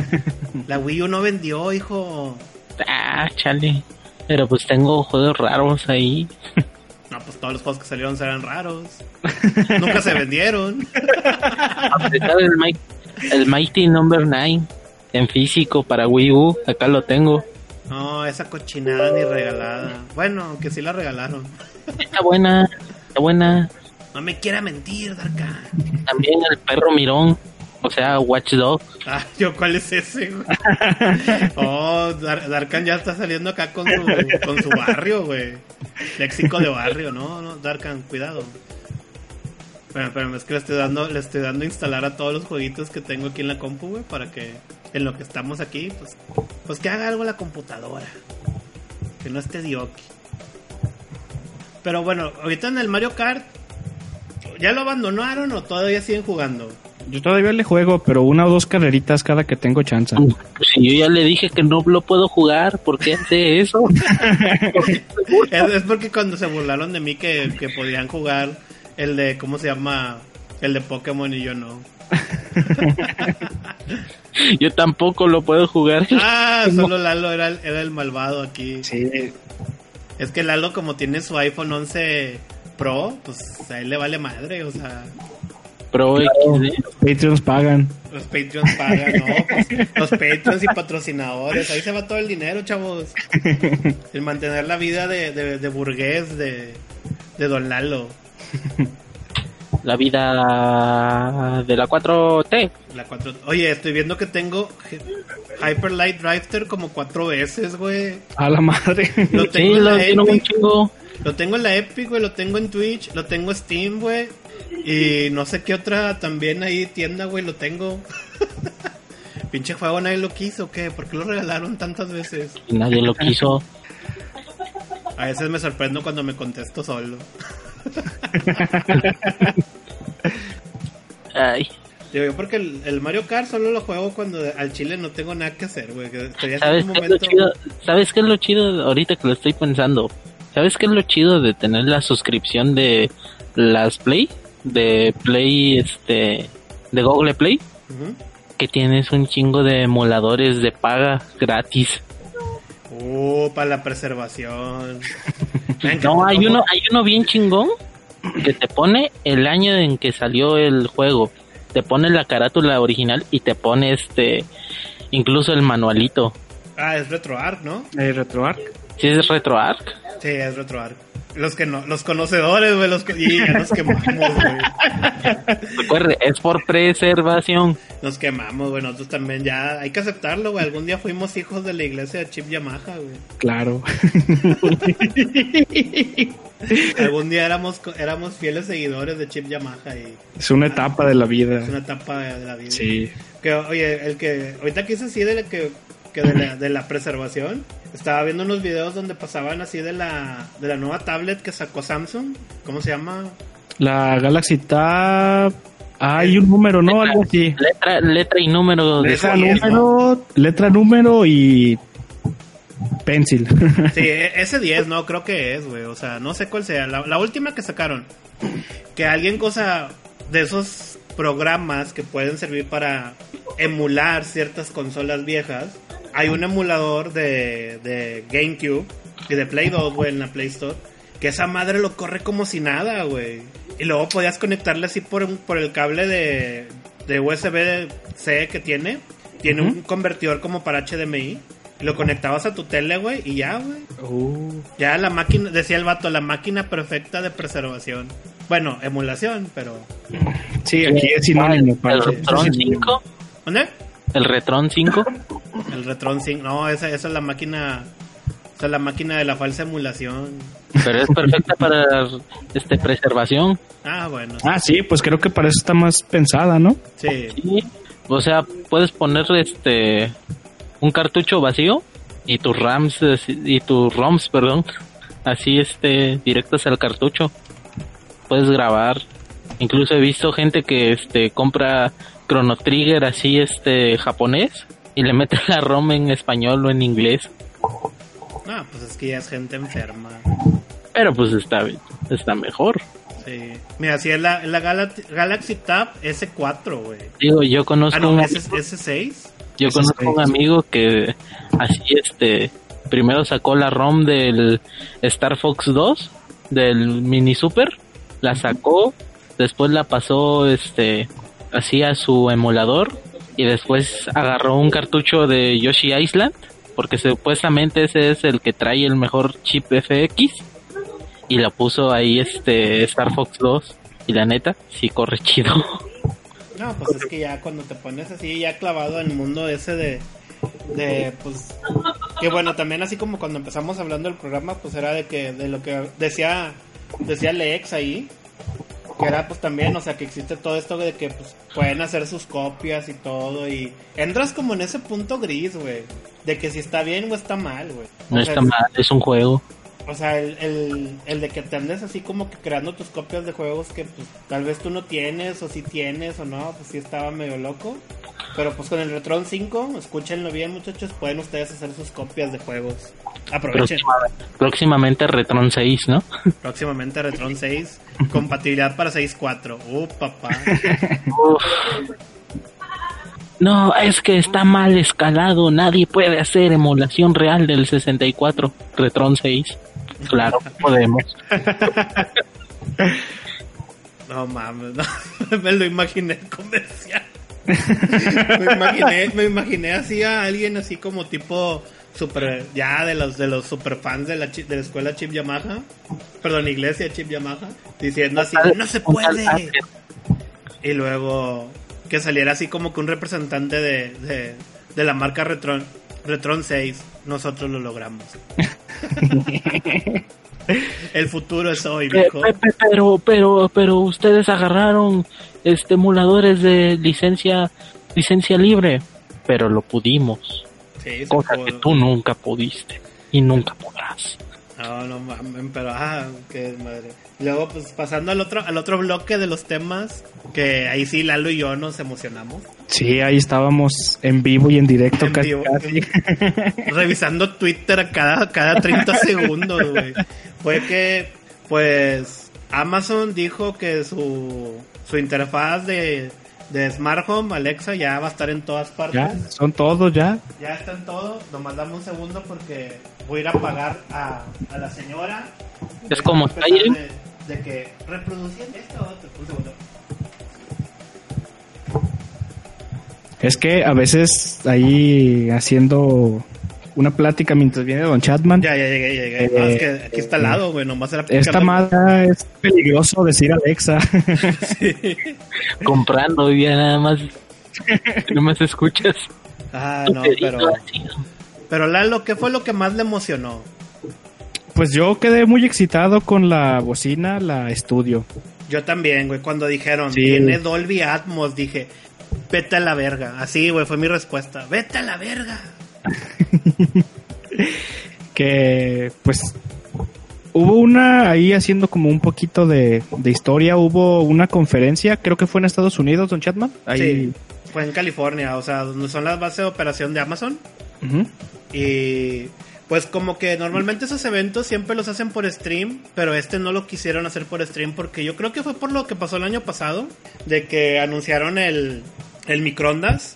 Speaker 2: La Wii U no vendió, hijo.
Speaker 4: Ah, chale. Pero pues tengo juegos raros ahí.
Speaker 2: No, pues todos los juegos que salieron eran raros. Nunca se vendieron.
Speaker 4: A pesar del Mi- el Mighty Number 9 en físico para Wii U, acá lo tengo.
Speaker 2: No, esa cochinada ni regalada. Bueno, aunque sí la regalaron.
Speaker 4: Está buena, está buena.
Speaker 2: No me quiera mentir, Darka.
Speaker 4: También el perro mirón, o sea, Watch Dogs.
Speaker 2: Ah, yo, ¿cuál es ese? güey? Oh, Dar- Darkan ya está saliendo acá con su, con su barrio, güey. Léxico de barrio, no, no, Darkan, cuidado. Bueno, pero es que le estoy dando, le estoy dando a instalar a todos los jueguitos que tengo aquí en la compu, güey, para que en lo que estamos aquí, pues, pues que haga algo la computadora. Que no esté dioki. Pero bueno, ahorita en el Mario Kart, ¿ya lo abandonaron o todavía siguen jugando?
Speaker 3: Yo todavía le juego, pero una o dos carreritas cada que tengo chance.
Speaker 4: Pues si yo ya le dije que no lo puedo jugar, ¿por qué hace eso?
Speaker 2: Es, es porque cuando se burlaron de mí que, que podían jugar el de, ¿cómo se llama? El de Pokémon y yo no.
Speaker 4: Yo tampoco lo puedo jugar.
Speaker 2: Ah, solo Lalo era, el- era el malvado aquí.
Speaker 3: Sí,
Speaker 2: Es que Lalo como tiene su iPhone 11 Pro, pues a él le vale madre, o sea,
Speaker 4: Pro XD.
Speaker 3: Patreons pagan.
Speaker 2: los Patreons pagan, ¿no? Pues, los Patreons y patrocinadores, ahí se va todo el dinero, chavos. El mantener la vida de, de, de burgués de, de Don Lalo.
Speaker 4: la vida de la 4T.
Speaker 2: La 4... Oye, estoy viendo que tengo Hyper Light Drifter como cuatro veces, güey.
Speaker 3: A la madre.
Speaker 2: Lo tengo
Speaker 4: Sí,
Speaker 2: en
Speaker 4: lo
Speaker 2: la
Speaker 4: un
Speaker 2: Epic.
Speaker 4: chingo.
Speaker 2: Lo tengo en la Epic, güey, lo tengo en Twitch, lo tengo en Steam, güey. Y no sé qué otra también ahí tienda, güey, lo tengo. Pinche juego nadie lo quiso, ¿qué? ¿Por qué lo regalaron tantas veces?
Speaker 4: Y nadie lo quiso.
Speaker 2: A veces me sorprendo cuando me contesto solo.
Speaker 4: Ay,
Speaker 2: Digo, yo porque el, el Mario Kart solo lo juego cuando al chile no tengo nada que hacer, güey. Estoy
Speaker 4: ¿sabes
Speaker 2: un
Speaker 4: qué es lo
Speaker 2: momento...
Speaker 4: chido? ¿Sabes qué es lo chido ahorita que lo estoy pensando? ¿Sabes qué es lo chido de tener la suscripción de las Play? De Play, este, de Google Play?
Speaker 2: Ujú.
Speaker 4: Que tienes un chingo de emuladores de paga gratis.
Speaker 2: Uh, para la preservación.
Speaker 4: No, hay uno, hay uno bien chingón que te pone el año en que salió el juego. Te pone la carátula original y te pone este, incluso el manualito.
Speaker 2: Ah, es RetroArch, ¿no?
Speaker 3: Eh, RetroArch.
Speaker 4: Si es RetroArch.
Speaker 2: Sí, es RetroArch. Los que no, los conocedores, güey, los que... Y ya nos quemamos, güey.
Speaker 4: Recuerde, es por preservación.
Speaker 2: Nos quemamos, güey. Nosotros también ya... Hay que aceptarlo, güey. Algún día fuimos hijos de la iglesia de Chip Yamaha, güey.
Speaker 3: Claro.
Speaker 2: Algún día éramos, co- éramos fieles seguidores de Chip Yamaha y
Speaker 3: es una etapa de la vida.
Speaker 2: es una etapa de, la vida.
Speaker 3: Sí.
Speaker 2: Que, oye, el que... Ahorita que hice así de la, que, que de, la, de la preservación... Estaba viendo unos videos donde pasaban así de la, de la nueva tablet que sacó Samsung. ¿Cómo se llama?
Speaker 3: La Galaxy Tab. Hay un número, ¿no? Algo así.
Speaker 4: Letra, letra y número de
Speaker 3: Letra, número, letra, número y pencil.
Speaker 2: Sí, e- ese 10 no, creo que es, güey. O sea, no sé cuál sea. La, la última que sacaron. Que alguien, cosa de esos programas que pueden servir para emular ciertas consolas viejas. Hay un emulador de, de GameCube y de Play 2, güey, en la Play Store. Que esa madre lo corre como si nada, güey. Y luego podías conectarle así por, un- por el cable de, de USB-C que tiene. Tiene un convertidor como para HDMI. Y lo conectabas a tu tele, güey, y ya, güey.
Speaker 3: Uh,
Speaker 2: Ya la máquina, decía el vato, la máquina perfecta de preservación. Bueno, emulación, pero...
Speaker 3: sí, aquí es sinónimo.
Speaker 4: el
Speaker 3: para-
Speaker 4: Retron 5.
Speaker 2: ¿Dónde?
Speaker 4: El Retron 5.
Speaker 2: El Retron 5. No, esa, esa es la máquina... Esa es la máquina de la falsa emulación.
Speaker 4: Pero es perfecta para este preservación.
Speaker 2: Ah, bueno.
Speaker 3: Ah, sí, pues creo que para eso está más pensada, ¿no?
Speaker 2: Sí.
Speaker 4: Sí. O sea, puedes poner este un cartucho vacío y tus RAMs y tus ROMs, perdón, así este directos al cartucho. Puedes grabar. Incluso he visto gente que este compra Chrono Trigger así este japonés y le mete la ROM en español o en inglés.
Speaker 2: Ah, pues es que ya es gente enferma.
Speaker 4: Pero pues está está mejor.
Speaker 2: Sí. Mira, si es la, la Gala- Galaxy Tab S4, güey.
Speaker 4: Digo, yo conozco
Speaker 2: Ah, no,
Speaker 4: un
Speaker 2: S, S6.
Speaker 4: Yo conozco un amigo que así este primero sacó la ROM del Star Fox 2 del Mini Super, la sacó, después la pasó este así a su emulador y después agarró un cartucho de Yoshi Island porque supuestamente ese es el que trae el mejor chip FX y la puso ahí este Star Fox 2 y la neta sí corre chido.
Speaker 2: No, pues es que ya cuando te pones así, ya clavado en el mundo ese de, de, pues, que bueno, también así como cuando empezamos hablando del programa, pues era de que, de lo que decía, decía Lex ahí, que era pues también, o sea, que existe todo esto de que pues pueden hacer sus copias y todo, y entras como en ese punto gris, güey, de que si está bien o está mal, güey.
Speaker 4: No
Speaker 2: sea,
Speaker 4: está mal, es un juego.
Speaker 2: O sea, el, el, el de que te andes así como que creando tus copias de juegos que pues tal vez tú no tienes o si tienes o no, pues sí estaba medio loco. Pero pues con el Retron 5, escúchenlo bien muchachos, pueden ustedes hacer sus copias de juegos. Aprovechen.
Speaker 4: Próxima- próximamente Retron 6, ¿no?
Speaker 2: Próximamente Retron 6, compatibilidad para 6.4. Uh, papá.
Speaker 4: No, es que está mal escalado. Nadie puede hacer emulación real del 64. Retron 6. Claro podemos.
Speaker 2: No mames, no. me lo imaginé comercial. me imaginé, me imaginé así a alguien así como tipo super ya de los de los super fans de la chi- de la escuela Chip Yamaha, perdón, iglesia Chip Yamaha, diciendo así, no se puede. Y luego que saliera así como que un representante de, de, de la marca Retron Retron 6, nosotros lo logramos. El futuro es hoy,
Speaker 4: Pe-
Speaker 2: viejo.
Speaker 4: pe- pe- pero, pero, pero ustedes agarraron este emuladores de licencia, licencia libre, pero lo pudimos,
Speaker 2: Sí,
Speaker 4: cosa
Speaker 2: pudo.
Speaker 4: que tú nunca pudiste y nunca podrás.
Speaker 2: No, no mames, pero ah, qué madre. Luego, pues pasando al otro, al otro bloque de los temas, que ahí sí Lalo y yo nos emocionamos.
Speaker 3: Sí, ahí estábamos en vivo y en directo
Speaker 2: En
Speaker 3: casi.
Speaker 2: vivo.
Speaker 3: casi.
Speaker 2: Revisando Twitter cada, cada 30 segundos, güey. Fue que, pues, Amazon dijo que su, su interfaz de, de Smart Home, Alexa, ya va a estar en todas partes.
Speaker 3: Ya, son todos ya.
Speaker 2: Ya está en todo. Nomás dame un segundo porque voy a ir a pagar a, a la señora.
Speaker 4: Es como Skyrim.
Speaker 2: De, de que reproducir esto otro. Un segundo.
Speaker 3: Es que a veces ahí haciendo una plática mientras viene Don Chatman.
Speaker 2: Ya, ya llegué, ya llegué. No, es que aquí está al lado, güey. Nomás era
Speaker 3: Esta madre es peligroso decir Alexa.
Speaker 4: Comprando y ya nada más, no más escuchas.
Speaker 2: Ah, no, pero. Pero Lalo, ¿qué fue lo que más le emocionó?
Speaker 3: pues yo quedé muy excitado con la bocina, la estudio.
Speaker 2: Yo también, güey. Cuando dijeron,
Speaker 3: Sí.
Speaker 2: tiene Dolby Atmos, dije, vete a la verga. Así, güey, fue mi respuesta. Vete a la verga.
Speaker 3: que pues hubo una ahí haciendo como un poquito de, de historia, hubo una conferencia, creo que fue en Estados Unidos, Don Chatman. Ahí,
Speaker 2: Sí, fue en California, o sea, donde son las bases de operación de Amazon. Y pues como que normalmente esos eventos siempre los hacen por stream, pero este no lo quisieron hacer por stream porque yo creo que fue por lo que pasó el año pasado, de que anunciaron el, el microondas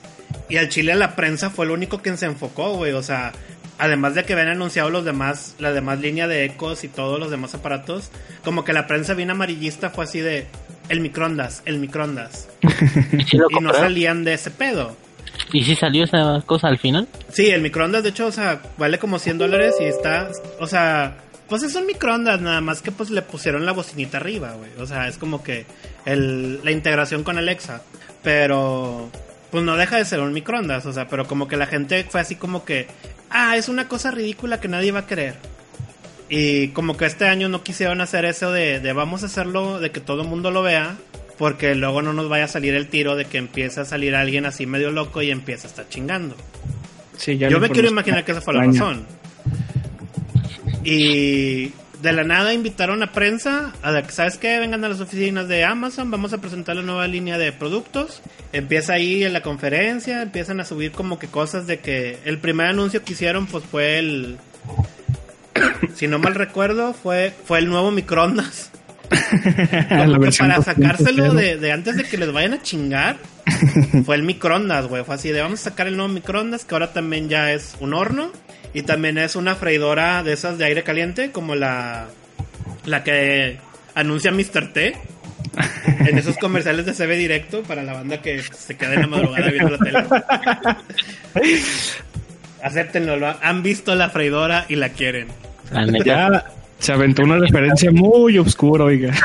Speaker 2: y al chile la prensa fue lo único que se enfocó, güey, o sea, además de que habían anunciado los demás, la demás línea de ecos y todos los demás aparatos, como que la prensa bien amarillista fue así de el microondas, el microondas.
Speaker 4: ¿Y
Speaker 2: no salían de ese pedo.
Speaker 4: ¿Y si salió esa cosa al final?
Speaker 2: Sí, el microondas, de hecho, o sea, vale como 100 dólares y está, o sea, pues es un microondas, nada más que pues le pusieron la bocinita arriba, güey. O sea, es como que el, la integración con Alexa. Pero, pues no deja de ser un microondas, o sea, pero como que la gente fue así como que, ah, es una cosa ridícula que nadie va a querer. Y como que este año no quisieron hacer eso de, de vamos a hacerlo, de que todo el mundo lo vea, porque luego no nos vaya a salir el tiro de que empieza a salir alguien así medio loco y empieza a estar chingando.
Speaker 3: Sí, ya
Speaker 2: Yo me quiero imaginar que esa fue la razón. Y de la nada invitaron a prensa a la que, ¿sabes qué? Vengan a las oficinas de Amazon, vamos a presentar la nueva línea de productos. Empieza ahí en la conferencia, empiezan a subir como que cosas de que el primer anuncio que hicieron pues fue el... Si no mal recuerdo, fue, fue el nuevo microondas. Para
Speaker 3: 2.0.
Speaker 2: sacárselo de, de antes de que les vayan a chingar, fue el microondas, güey. Fue así de vamos a sacar el nuevo microondas, que ahora también ya es un horno. Y también es una freidora de esas de aire caliente, como la, la que anuncia Mr. T. En esos comerciales de CB directo para la banda que se queda en la madrugada viendo la tele. Acéptenlo, lo- han visto la freidora y la quieren.
Speaker 3: Ya se aventó una referencia muy oscura, oiga.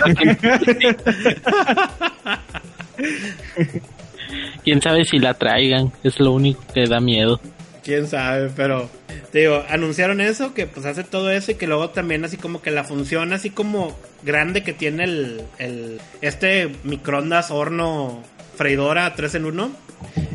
Speaker 4: Quién sabe si la traigan, es lo único que da miedo.
Speaker 2: Quién sabe, pero te digo, anunciaron eso, que pues hace todo eso y que luego también así como que la función así como grande que tiene el, el este microondas horno freidora 3 en 1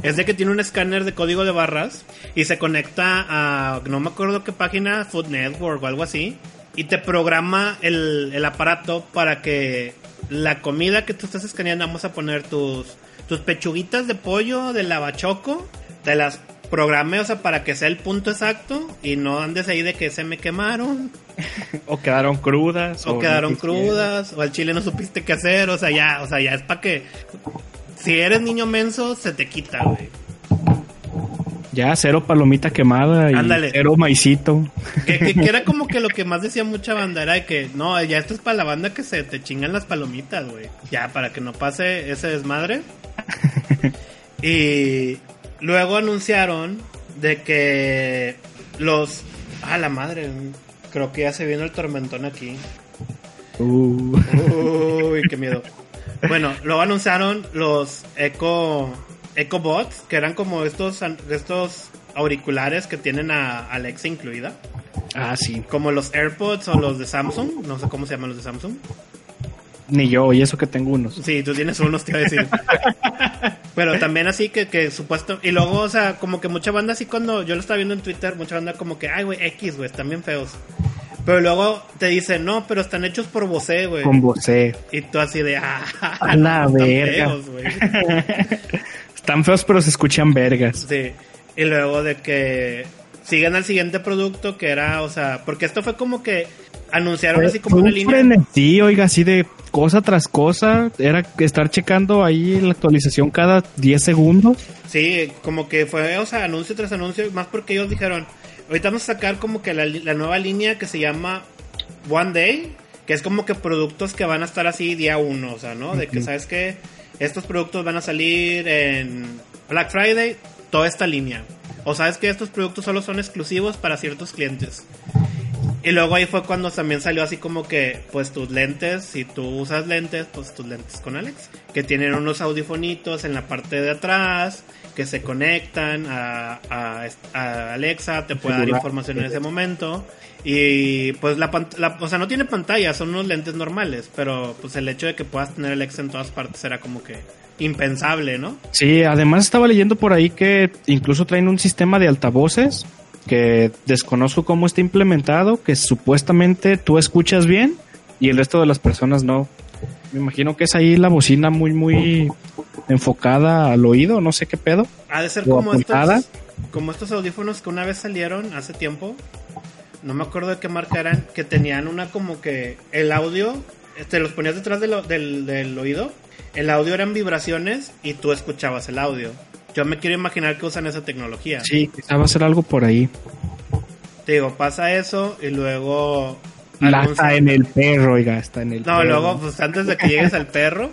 Speaker 2: es de que tiene un escáner de código de barras y se conecta a no me acuerdo qué página, Food Network o algo así y te programa el, el aparato para que la comida que tú estás escaneando vamos a poner tus tus pechuguitas de pollo de lavachoco te las programe, o sea, para que sea el punto exacto y no andes ahí de que se me quemaron
Speaker 3: o quedaron crudas.
Speaker 2: o quedaron crudas o al chile no supiste qué hacer, o sea, ya, o sea, ya es para que si eres niño menso se te quita, güey.
Speaker 3: Ya, cero palomita quemada y
Speaker 2: Ándale.
Speaker 3: cero maicito.
Speaker 2: Que, que- que era como que lo que más decía mucha banda era de que no, ya esto es para la banda que se te chingan las palomitas, güey. Ya, para que no pase ese desmadre. Y luego anunciaron de que los... Ah, la madre. Creo que ya se viene el tormentón aquí.
Speaker 3: Uh,
Speaker 2: Uy, qué miedo. Bueno, luego anunciaron los Echo, Echo Bots, que eran como estos, estos auriculares que tienen a Alexa incluida.
Speaker 3: ah, sí.
Speaker 2: Como los AirPods o los de Samsung. No sé cómo se llaman los de Samsung.
Speaker 3: Ni yo, y eso que tengo unos.
Speaker 2: Sí, tú tienes unos, te iba a decir. Pero también así que, que supuesto. Y luego, o sea, como que mucha banda así cuando yo lo estaba viendo en Twitter, mucha banda como que, ay, güey, X, güey, están bien feos. Pero luego te dicen, no, pero están hechos por Bose, güey.
Speaker 3: Con Bose.
Speaker 2: Y tú así de, ah,
Speaker 3: A la
Speaker 2: están
Speaker 3: verga.
Speaker 2: feos, güey.
Speaker 3: Están feos, pero se escuchan vergas.
Speaker 2: Sí. Y luego de que siguen al siguiente producto que era, o sea, porque esto fue como que anunciaron así como una
Speaker 3: un
Speaker 2: línea.
Speaker 3: frenesí, oiga, así de cosa tras cosa. Era estar checando ahí la actualización cada 10 segundos.
Speaker 2: Sí, como que fue, o sea, anuncio tras anuncio, más porque ellos dijeron, ahorita vamos a sacar como que la, nueva línea que se llama One Day, que es como que productos que van a estar así día uno, o sea, ¿no? De que, ¿sabes qué? Estos productos van a salir en Black Friday, toda esta línea. O sabes que estos productos solo son exclusivos para ciertos clientes. Y luego ahí fue cuando también salió así como que, pues tus lentes, si tú usas lentes, pues tus lentes con Alex, que tienen unos audifonitos en la parte de atrás, que se conectan a, a- a Alexa, te puede dar información en ese momento. Y pues la, la- o sea, no tiene pantalla, son unos lentes normales, pero pues el hecho de que puedas tener Alexa en todas partes era como que impensable, ¿no?
Speaker 3: Sí, además estaba leyendo por ahí que incluso traen un sistema de altavoces que desconozco cómo está implementado, que supuestamente tú escuchas bien y el resto de las personas no. Me imagino que es ahí la bocina muy, muy enfocada al oído, no sé qué pedo.
Speaker 2: Ha de ser como
Speaker 3: apuntada.
Speaker 2: estos, como estos audífonos que una vez salieron hace tiempo. No me acuerdo de qué marca eran. Que tenían una como que el audio, te los ponías detrás de lo- del, del oído. El audio eran vibraciones y tú escuchabas el audio. Yo me quiero imaginar que usan esa tecnología.
Speaker 3: Sí, quizá va a ser algo por ahí.
Speaker 2: Te digo, pasa eso y luego...
Speaker 3: La está en el perro, oiga, está en el
Speaker 2: No,
Speaker 3: perro.
Speaker 2: luego, pues antes de que llegues al perro,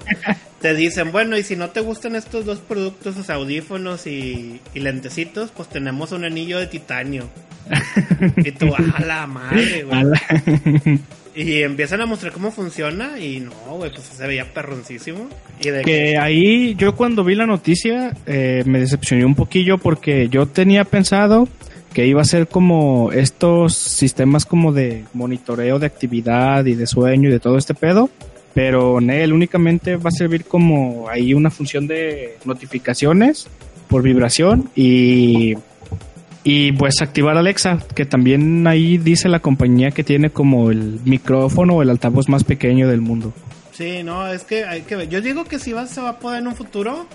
Speaker 2: te dicen, bueno, y si no te gustan estos dos productos, los audífonos y, y lentecitos, pues tenemos un anillo de titanio. Y tú, a la madre, güey. Y empiezan a mostrar cómo funciona y no, güey, pues se veía perroncísimo. Y de
Speaker 3: que ahí yo cuando vi la noticia eh, me decepcioné un poquillo porque yo tenía pensado que iba a ser como estos sistemas como de monitoreo de actividad y de sueño y de todo este pedo, pero Nel únicamente va a servir como ahí una función de notificaciones por vibración y y pues activar Alexa, que también ahí dice la compañía que tiene como el micrófono o el altavoz más pequeño del mundo.
Speaker 2: Sí, no, es que hay que ver. Yo digo que si va, se va a poder en un futuro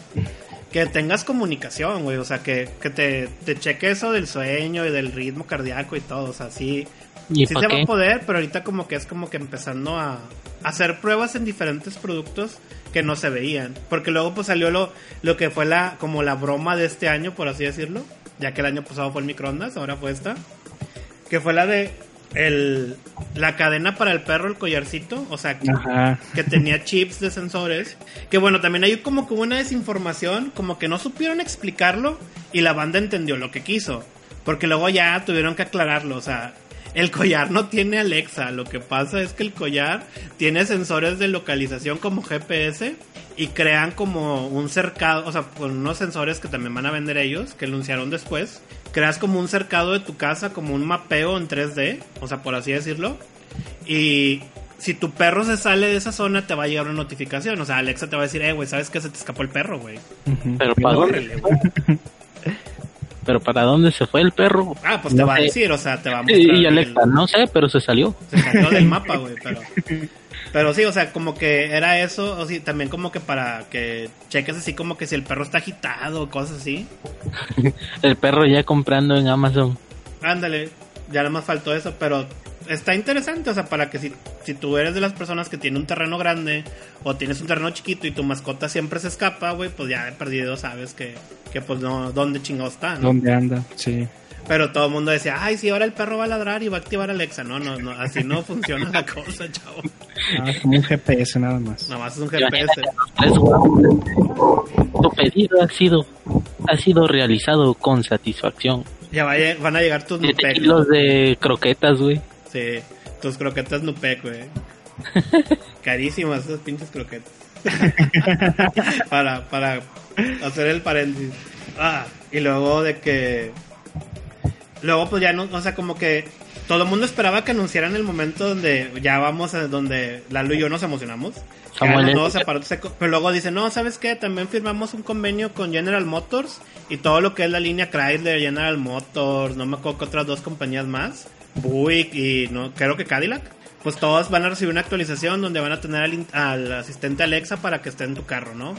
Speaker 2: que tengas comunicación, güey. O sea, que, que te, te cheque eso del sueño y del ritmo cardíaco y todo. O sea, sí,
Speaker 4: ¿Y
Speaker 2: sí
Speaker 4: para
Speaker 2: se va a poder, pero ahorita como que es como que empezando a, a hacer pruebas en diferentes productos que no se veían. Porque luego pues salió lo, lo que fue la, como la broma de este año, por así decirlo. Ya que el año pasado fue el microondas, ahora fue esta. Que fue la de el, la cadena para el perro, el collarcito. O sea, que- que tenía chips de sensores. Que bueno, también hay como que hubo una desinformación, como que no supieron explicarlo y la banda entendió lo que quiso. Porque luego ya tuvieron que aclararlo, o sea, el collar no tiene Alexa, lo que pasa es que el collar tiene sensores de localización como GPS y crean como un cercado, o sea, con unos sensores que también van a vender ellos, que anunciaron después. Creas como un cercado de tu casa, como un mapeo en 3D, o sea, por así decirlo. Y si tu perro se sale de esa zona, te va a llegar una notificación. O sea, Alexa te va a decir, eh, güey, ¿sabes que se te escapó el perro, güey?
Speaker 4: Pero para. pero para dónde se fue el perro.
Speaker 2: Ah, pues te va a decir, o sea, te va a mostrar.
Speaker 4: Y,
Speaker 2: el-
Speaker 4: Alexa, no sé, pero se salió.
Speaker 2: Se salió del mapa, güey, pero... Pero sí, o sea, como que era eso, o sí, también como que para que cheques así como que si el perro está agitado o cosas así.
Speaker 4: El perro ya comprando en Amazon.
Speaker 2: Ándale, ya nada más faltó eso, pero está interesante, o sea, para que si, si tú eres de las personas que tiene un terreno grande o tienes un terreno chiquito y tu mascota siempre se escapa, güey, pues ya de perdido sabes que, que pues no, dónde chingados está, ¿no?
Speaker 3: ¿Dónde anda? Sí.
Speaker 2: Pero todo el mundo decía, ay, sí, ahora el perro va a ladrar y va a activar Alexa. No, no, no, así no funciona la cosa, chavo.
Speaker 3: Ah, como un GPS nada más.
Speaker 2: Nada más es un GPS.
Speaker 4: A los. Tu pedido ha sido ha sido realizado con satisfacción.
Speaker 2: Ya vaya- van a llegar tus
Speaker 4: 7
Speaker 2: Nupec.
Speaker 4: kilos de croquetas, güey.
Speaker 2: Sí, tus croquetas Nupec, güey. Carísimas esas pinches croquetas. para, para hacer el paréntesis. Ah, y luego de que. Luego, pues ya no, o sea, como que todo el mundo esperaba que anunciaran el momento donde ya vamos a donde Lalo y yo nos emocionamos. Nuevos aparatos eco- Pero luego dicen, no, ¿sabes qué? También firmamos un convenio con General Motors y todo lo que es la línea Chrysler, General Motors, no me acuerdo que otras dos compañías más, Buick y no creo que Cadillac. Pues todos van a recibir una actualización donde van a tener al, asistente Alexa para que esté en tu carro, ¿no?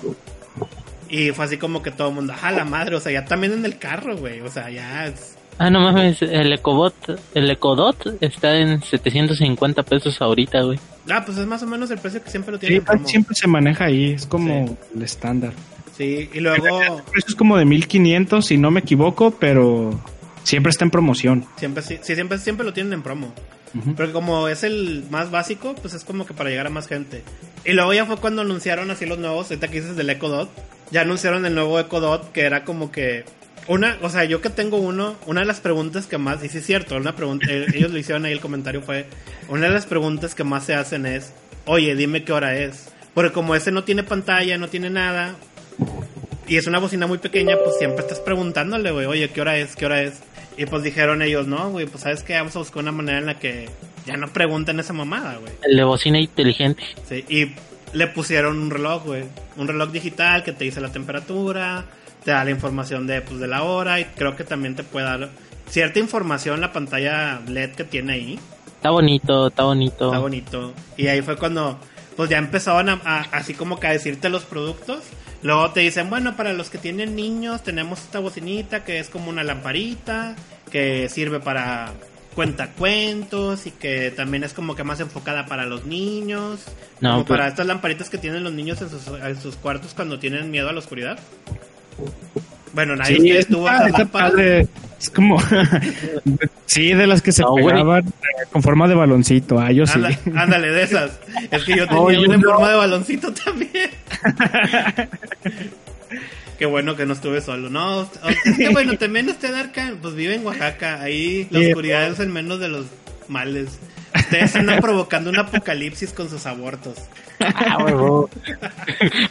Speaker 2: Y fue así como que todo el mundo, ¡ah, la madre! O sea, ya también en el carro, güey. O sea, ya es...
Speaker 4: Ah, no mames, el Ecobot, el Ecodot está en 750 pesos ahorita, güey.
Speaker 2: Ah, pues es más o menos el precio que siempre lo
Speaker 3: Sí,
Speaker 2: tienen. en promo.
Speaker 3: siempre se maneja ahí, es como
Speaker 2: Sí.
Speaker 3: el estándar.
Speaker 2: Sí, y luego
Speaker 3: El precio es como de 1500 si no me equivoco, pero siempre está en promoción.
Speaker 2: siempre sí, sí, siempre siempre lo tienen en promo. Pero como es el más básico, pues es como que para llegar a más gente. Y luego ya fue cuando anunciaron así los nuevos, ahorita que dices del Echo Dot, ya anunciaron el nuevo Echo Dot que era como que una, o sea, yo que tengo uno, una de las preguntas que más, y sí es cierto, una pregunta, eh, ellos lo hicieron ahí el comentario fue, una de las preguntas que más se hacen es, oye, dime qué hora es. Porque como ese no tiene pantalla, no tiene nada, y es una bocina muy pequeña, pues siempre estás preguntándole, güey, oye, ¿qué hora es? ¿Qué hora es? Y pues dijeron ellos, no, güey, pues sabes que vamos a buscar una manera en la que ya no pregunten esa mamada, güey.
Speaker 4: El de bocina inteligente.
Speaker 2: Sí, y le pusieron un reloj, güey. Un reloj digital que te dice la temperatura, te da la información de, pues, de la hora y creo que también te puede dar cierta información la pantalla LED que tiene ahí.
Speaker 4: Está bonito, está bonito.
Speaker 2: Está bonito. Y ahí fue cuando, pues ya empezaban a, a- así como que a decirte los productos. Luego te dicen, bueno, para los que tienen niños tenemos esta bocinita que es como una lamparita, que sirve para cuentacuentos y que también es como que más enfocada para los niños.
Speaker 4: No,
Speaker 2: como
Speaker 4: pues-
Speaker 2: para estas lamparitas que tienen los niños en sus, en sus cuartos cuando tienen miedo a la oscuridad. Bueno, nadie
Speaker 3: Sí,
Speaker 2: de ustedes
Speaker 3: está- está padre. Es como. sí, de las que se
Speaker 4: No,
Speaker 3: pegaban eh, con forma de baloncito. Ah, yo sí.
Speaker 2: Ándale, de esas. Es que yo tenía
Speaker 3: yo
Speaker 2: una en
Speaker 3: no.
Speaker 2: forma de baloncito también. Qué bueno que no estuve solo. No, es que bueno, también usted, Arca, pues vive en Oaxaca. Ahí la
Speaker 3: Sí.
Speaker 2: oscuridad es el menos de los males. Ustedes andan provocando un apocalipsis con sus abortos.
Speaker 4: Ah, huevo.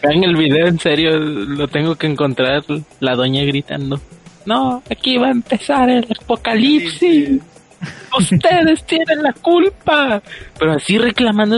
Speaker 4: Vean el video, en serio, lo tengo que encontrar. La doña gritando. No, aquí va a empezar el apocalipsis. Ustedes tienen la culpa. Pero así reclamando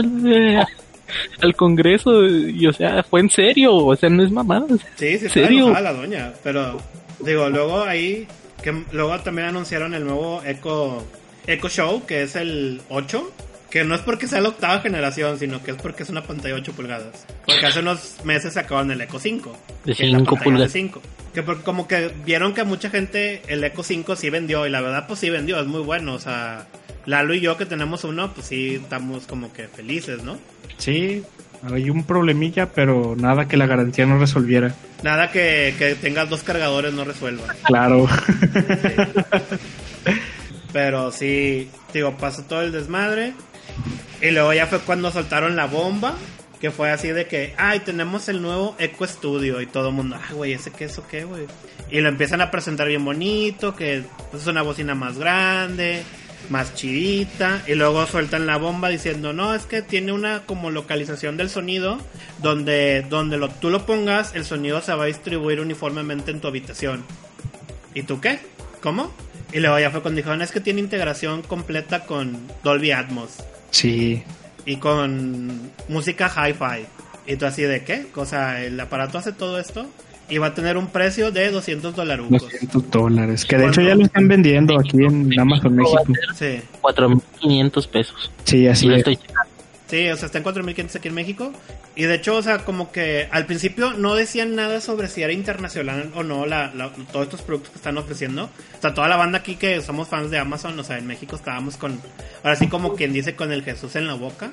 Speaker 4: al Congreso. Y o sea, fue en serio. O sea, no es mamada. o sea,
Speaker 2: Sí, sí,
Speaker 4: ¿En
Speaker 2: está
Speaker 4: serio?
Speaker 2: enojada la doña. Pero, digo, luego ahí, que luego también anunciaron el nuevo Echo, Echo Show, que es el 8. Que no es porque sea la octava generación, sino que es porque es una pantalla de 8 pulgadas. Porque hace unos meses sacaban el Echo 5.
Speaker 4: De
Speaker 2: que es la
Speaker 4: 5
Speaker 2: pantalla
Speaker 4: pulgadas.
Speaker 2: De 5. Que porque como que vieron que mucha gente el Echo 5 sí vendió. Y la verdad, pues sí vendió, es muy bueno. O sea, Lalo y yo que tenemos uno, pues sí estamos como que felices, ¿no?
Speaker 3: Sí, hay un problemilla, pero nada que la garantía no resolviera.
Speaker 2: Nada que, que tengas dos cargadores no resuelva.
Speaker 3: Claro.
Speaker 2: Pero sí, digo, pasó todo el desmadre. Y luego ya fue cuando soltaron la bomba. Que fue así de que, ay, tenemos el nuevo Eco Studio. Y todo el mundo, ay, güey, ¿ese qué, eso qué, güey? Y lo empiezan a presentar bien bonito. Que es una bocina más grande, más chidita. Y luego sueltan la bomba diciendo, no, es que tiene una como localización del sonido. Donde, donde lo, tú lo pongas, el sonido se va a distribuir uniformemente en tu habitación. ¿Y tú qué? ¿Cómo? Y luego ya fue cuando dijeron, es que tiene integración completa con Dolby Atmos
Speaker 3: Sí.
Speaker 2: y con música hi-fi. Y tú así de qué? O sea, el aparato hace todo esto y va a tener un precio de 200 dólares.
Speaker 3: 200 dólares. Que de hecho ya lo están vendiendo aquí en Amazon México.
Speaker 2: Sí,
Speaker 4: 4.500 pesos.
Speaker 3: Sí, así
Speaker 4: Y
Speaker 3: es.
Speaker 4: estoy.
Speaker 2: Sí, o sea, está en 4.500 aquí en México. Y de hecho, o sea, como que al principio no decían nada sobre si era internacional o no la, todos estos productos que están ofreciendo. O sea, toda la banda aquí que somos fans de Amazon, o sea, en México estábamos con, ahora sí como quien dice con el Jesús en la boca.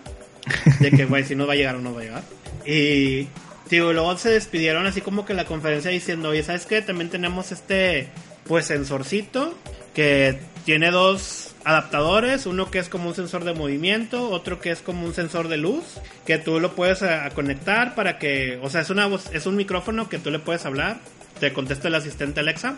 Speaker 2: De que, güey, si no va a llegar o no va a llegar. Y, digo, luego se despidieron así como que la conferencia diciendo, oye, ¿sabes qué? También tenemos este, pues, sensorcito que tiene dos adaptadores, uno que es como un sensor de movimiento, otro que es como un sensor de luz, que tú lo puedes a conectar para que, o sea, es una voz, es un micrófono que tú le puedes hablar te contesta el asistente Alexa.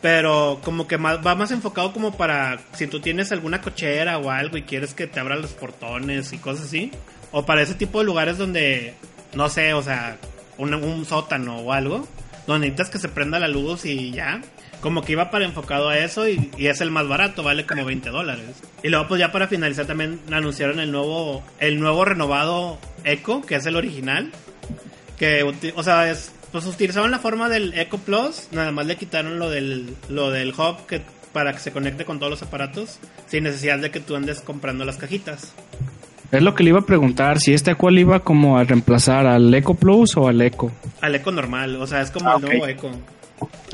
Speaker 2: Pero como que va más enfocado como para si tú tienes alguna cochera o algo y quieres que te abran los portones y cosas así. O para ese tipo de lugares donde, no sé, o sea, un, un sótano o algo. Donde necesitas que se prenda la luz y ya. Como que iba para enfocado a eso y, y es el más barato, vale como 20 dólares. Y luego pues ya para finalizar también anunciaron el nuevo, el nuevo renovado Echo, que es el original. Que, o sea, es, pues utilizaron la forma del Echo Plus, nada más le quitaron lo del, lo del hub que, para que se conecte con todos los aparatos, sin necesidad de que tú andes comprando las cajitas.
Speaker 3: Es lo que le iba a preguntar, si este cuál iba como a reemplazar al Eco Plus o al Eco.
Speaker 2: Al Echo normal, o sea, es como
Speaker 3: Ah,
Speaker 2: el nuevo Echo.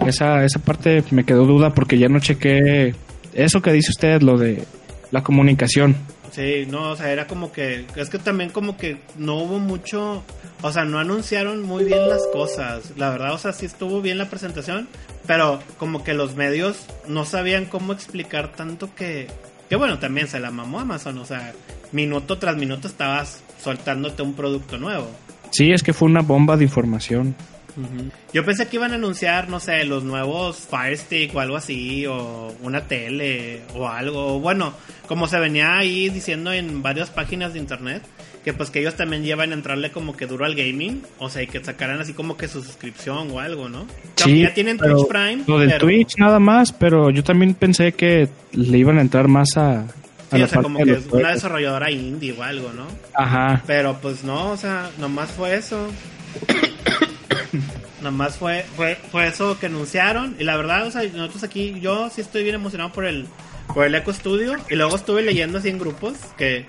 Speaker 3: Esa, esa parte me quedó duda porque ya no chequé eso que dice usted, lo de la comunicación.
Speaker 2: Sí, no, o sea, era como que, es que también como que no hubo mucho, o sea, no anunciaron muy bien las cosas, la verdad, o sea, sí estuvo bien la presentación, pero como que los medios no sabían cómo explicar tanto que, que bueno, también se la mamó Amazon, o sea, minuto tras minuto estabas soltándote un producto nuevo.
Speaker 3: Sí, es que fue una bomba de información.
Speaker 2: Yo pensé que iban a anunciar, no sé, los nuevos Fire Stick o algo así, o una tele o algo. Bueno, como se venía ahí diciendo en varias páginas de internet, que pues que ellos también llevan a entrarle como que duro al gaming, o sea, y que sacaran así como que su suscripción o algo, ¿no? Aunque ya tienen Twitch Prime.
Speaker 3: Lo del
Speaker 2: pero-
Speaker 3: Twitch nada más, pero yo también pensé que le iban a entrar más a,
Speaker 2: Sí, o sea, como que es una desarrolladora indie o algo, ¿no?
Speaker 3: Ajá.
Speaker 2: Pero pues no, o sea, nomás fue eso. Nomás fue, fue, fue eso que anunciaron. Y la verdad, o sea, nosotros aquí, yo sí estoy bien emocionado por el, por el Echo Studio. Y luego estuve leyendo así en grupos, que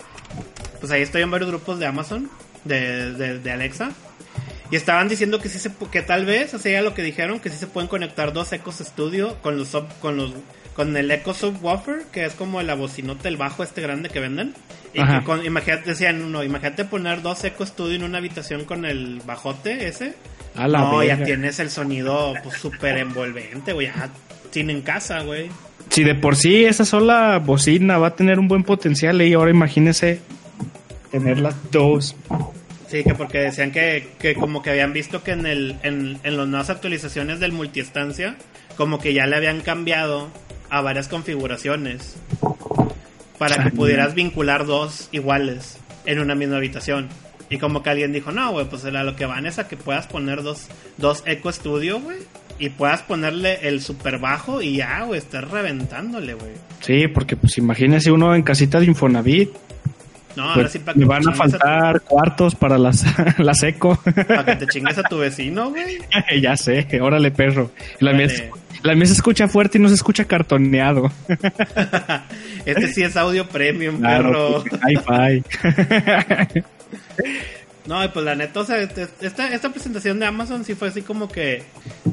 Speaker 2: pues ahí estoy en varios grupos de Amazon, de, de, de Alexa. Y estaban diciendo que sí se, que tal vez, o sea, lo que dijeron, que sí se pueden conectar dos Echos Studio con los sub- con los con el Echo Subwoofer, que es como la bocinota, el bajo este grande que venden. Y
Speaker 3: Ajá.
Speaker 2: que con, imagínate, decían, no, imagínate poner dos Echo Studio en una habitación con el bajote ese.
Speaker 3: A la
Speaker 2: no, ya tienes el sonido pues súper envolvente, güey. Ya tienen casa, güey.
Speaker 3: Si de por sí esa sola bocina va a tener un buen potencial y ahora imagínese tener las dos.
Speaker 2: Sí, que porque decían que, que como que habían visto que en el en, en las nuevas actualizaciones del multiestancia como que ya le habían cambiado a varias configuraciones para que
Speaker 3: Ah,
Speaker 2: pudieras vincular dos iguales en una misma habitación. Y como que alguien dijo, no, güey, pues a lo que van es a que puedas poner dos, dos Echo Studio, güey. Y puedas ponerle el super bajo y ya, güey, estás reventándole, güey.
Speaker 3: Sí, porque pues imagínese uno en casita de Infonavit.
Speaker 2: No, ahora
Speaker 3: pues,
Speaker 2: sí para
Speaker 3: me
Speaker 2: que
Speaker 3: van
Speaker 2: te
Speaker 3: a faltar cuartos para las, las eco.
Speaker 2: para que te chingues a tu vecino, güey.
Speaker 3: ya sé, órale perro. La mía, la mía se escucha fuerte y no se escucha cartoneado.
Speaker 2: Este sí es audio premium,
Speaker 3: Claro,
Speaker 2: perro.
Speaker 3: hi-fi.
Speaker 2: No, pues la neta, o sea, este- esta, esta presentación de Amazon sí fue así como que,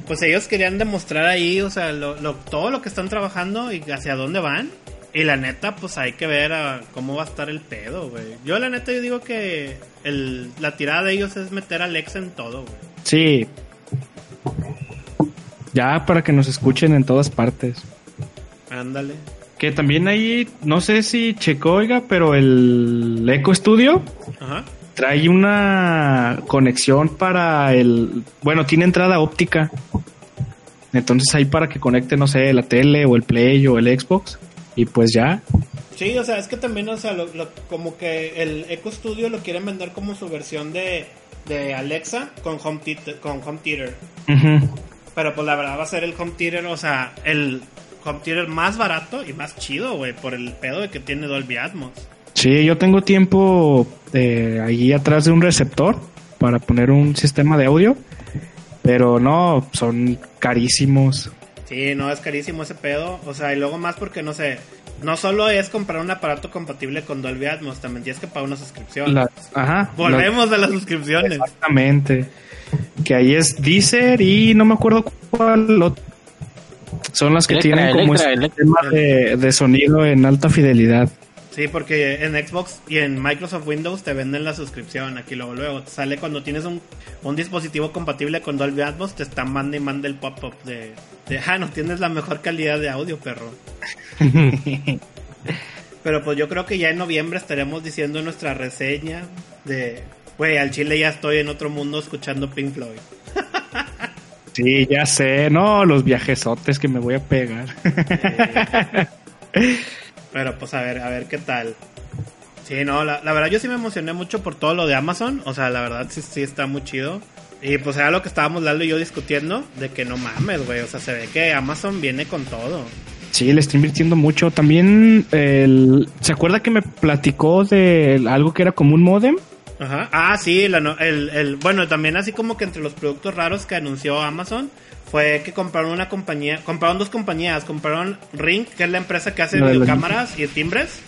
Speaker 2: pues ellos querían demostrar ahí, o sea, lo, lo- todo lo que están trabajando y hacia dónde van. Y la neta, pues hay que ver a cómo va a estar el pedo, güey. Yo la neta, yo digo que el, la tirada de ellos es meter a Alexa en todo, güey.
Speaker 3: sí. Ya para que nos escuchen en todas partes.
Speaker 2: Ándale.
Speaker 3: Que también ahí, no sé si checó, oiga, pero el Eco Studio
Speaker 2: Ajá.
Speaker 3: trae una conexión para el... Bueno, tiene entrada óptica. Entonces ahí para que conecte, no sé, la tele o el Play o el Xbox. Y pues ya.
Speaker 2: Sí, o sea, es que también, o sea, lo- lo- como que el Echo Studio lo quieren vender como su versión de, de Alexa con Home, con home Theater. Pero pues la verdad va a ser el home theater, o sea, el home theater más barato y más chido, güey, por el pedo de que tiene Dolby Atmos.
Speaker 3: Sí, yo tengo tiempo eh, ahí atrás de un receptor para poner un sistema de audio. Pero no, son carísimos.
Speaker 2: Sí, no, es carísimo ese pedo, o sea, y luego más porque, no sé, no solo es comprar un aparato compatible con Dolby Atmos, también tienes que pagar una suscripción.
Speaker 3: Ajá.
Speaker 2: Volvemos a las suscripciones.
Speaker 3: exactamente. Que ahí es Deezer y no me acuerdo cuál otro. Son las que
Speaker 4: Electra,
Speaker 3: tienen como
Speaker 4: Electra,
Speaker 3: este
Speaker 4: Electra.
Speaker 3: sistema de, de sonido en alta fidelidad.
Speaker 2: Sí, porque en Xbox y en Microsoft Windows te venden la suscripción. Aquí luego, luego te sale cuando tienes un, un dispositivo compatible con Dolby Atmos, te está manda y manda el pop-up de, de, ah, no tienes la mejor calidad de audio, perro. Pero pues yo creo que ya en noviembre estaremos diciendo nuestra reseña de, güey, al chile ya estoy en otro mundo escuchando Pink Floyd.
Speaker 3: Sí, ya sé. No, los viajesotes que me voy a pegar.
Speaker 2: Pero pues a ver, a ver qué tal. Sí, no, la, la verdad yo sí me emocioné mucho por todo lo de Amazon. O sea, la verdad sí, sí está muy chido. Y pues era lo que estábamos Lalo y yo discutiendo, de que no mames, güey. O sea, se ve que Amazon viene con todo.
Speaker 3: Sí, le está invirtiendo mucho. También, el, ¿se acuerda que me platicó de algo que era como un modem?
Speaker 2: Ajá. Ah, sí, la no- el, el, bueno, también así como que entre los productos raros que anunció Amazon fue que compraron una compañía, compraron dos compañías, compraron Ring, que es la empresa que hace
Speaker 3: los-
Speaker 2: videocámaras y timbres,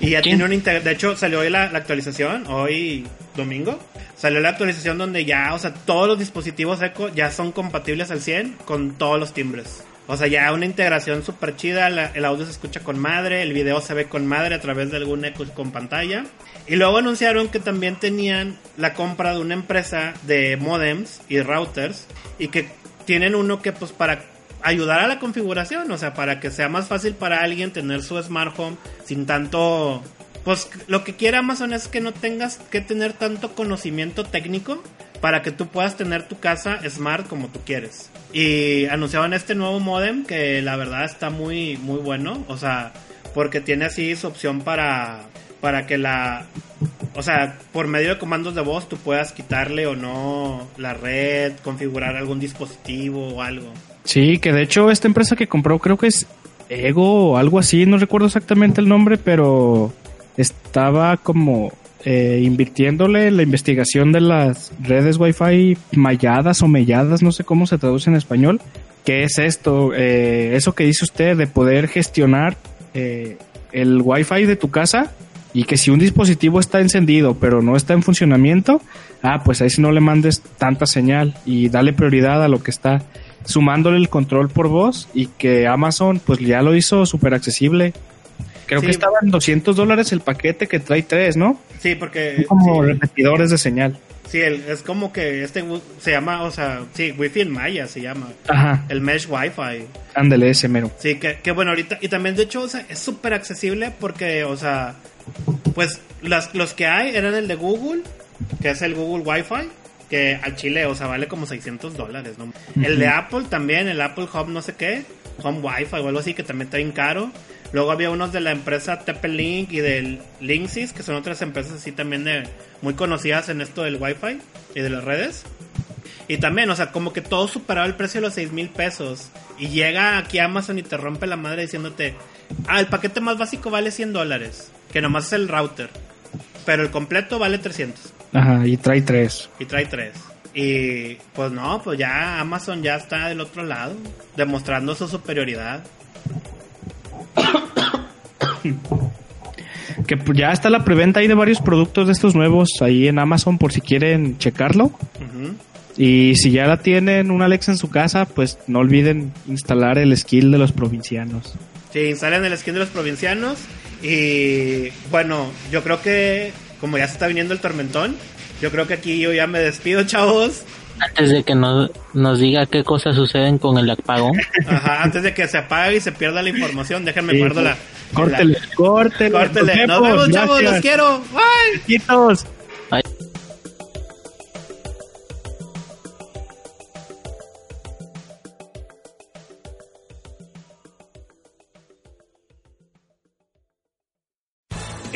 Speaker 2: y ya tiene un integ- de hecho salió hoy la, la actualización, hoy domingo, salió la actualización donde ya, o sea, todos los dispositivos Echo ya son compatibles al 100 con todos los timbres. O sea, ya una integración súper chida, el audio se escucha con madre, el video se ve con madre a través de algún Echo con pantalla. Y luego anunciaron que también tenían la compra de una empresa de modems y routers y que tienen uno que pues para ayudar a la configuración, o sea, para que sea más fácil para alguien tener su smart home sin tanto pues lo que quiere Amazon es que no tengas que tener tanto conocimiento técnico para que tú puedas tener tu casa smart como tú quieres. Y anunciaban este nuevo modem que la verdad está muy muy bueno, o sea, porque tiene así su opción para para que la o sea, por medio de comandos de voz tú puedas quitarle o no la red, configurar algún dispositivo o algo.
Speaker 3: Sí, que de hecho esta empresa que compró creo que es Ego o algo así, no recuerdo exactamente el nombre, pero estaba como eh, invirtiéndole en la investigación de las redes Wi-Fi malladas o melladas, no sé cómo se traduce en español. ¿Qué es esto? Eh, eso que dice usted de poder gestionar eh, el Wi-Fi de tu casa y que si un dispositivo está encendido pero no está en funcionamiento, ah, pues ahí si no le mandes tanta señal y dale prioridad a lo que está sumándole el control por voz y que Amazon pues ya lo hizo súper accesible. Creo
Speaker 2: Sí.
Speaker 3: que estaba en 200 dólares el paquete que trae tres, ¿no?
Speaker 2: Sí, porque
Speaker 3: Son como
Speaker 2: sí.
Speaker 3: repetidores de señal.
Speaker 2: Sí, el- es como que este se llama, o sea, sí, Wi-Fi en Maya se llama.
Speaker 3: Ajá,
Speaker 2: El Mesh Wi-Fi.
Speaker 3: ándale ese mero.
Speaker 2: Sí, que, que bueno, ahorita. Y también, de hecho, o sea, es súper accesible porque, o sea, pues las, los que hay eran el de Google, que es el Google Wi-Fi, que al Chile, o sea, vale como 600 dólares, ¿no? El de Apple también, el Apple Hub no sé qué, Home Wi-Fi o algo así, que también está bien caro. Luego había unos de la empresa TP-Link y del Linksys, que son otras empresas así también de, muy conocidas en esto del Wi-Fi y de las redes. Y también, o sea, como que todo superaba el precio de los 6 mil pesos. Y llega aquí Amazon y te rompe la madre diciéndote, ah, el paquete más básico vale 100 dólares, que nomás es el router. Pero el completo vale 300
Speaker 3: Ajá, y trae tres.
Speaker 2: y trae 3. Y pues no, pues ya Amazon ya está del otro lado, demostrando su superioridad.
Speaker 3: Que ya está la preventa ahí de varios productos de estos nuevos ahí en Amazon por si quieren checarlo. Y si ya la tienen una Alexa en su casa, pues no olviden instalar el skill de los provincianos.
Speaker 2: Sí, instalan el skin de los provincianos. Y bueno, yo creo que como ya se está viniendo el tormentón, yo creo que aquí yo ya me despido, chavos.
Speaker 4: Antes de que nos, nos diga qué cosas suceden con el apagón.
Speaker 2: Ajá, antes de que se apague y se pierda la información, déjenme
Speaker 3: Sí,
Speaker 2: guardo la.
Speaker 3: Córtele,
Speaker 2: la-
Speaker 3: córtele.
Speaker 2: Córtele. Nos vemos, chavos, los quiero. Bye.
Speaker 3: Besitos.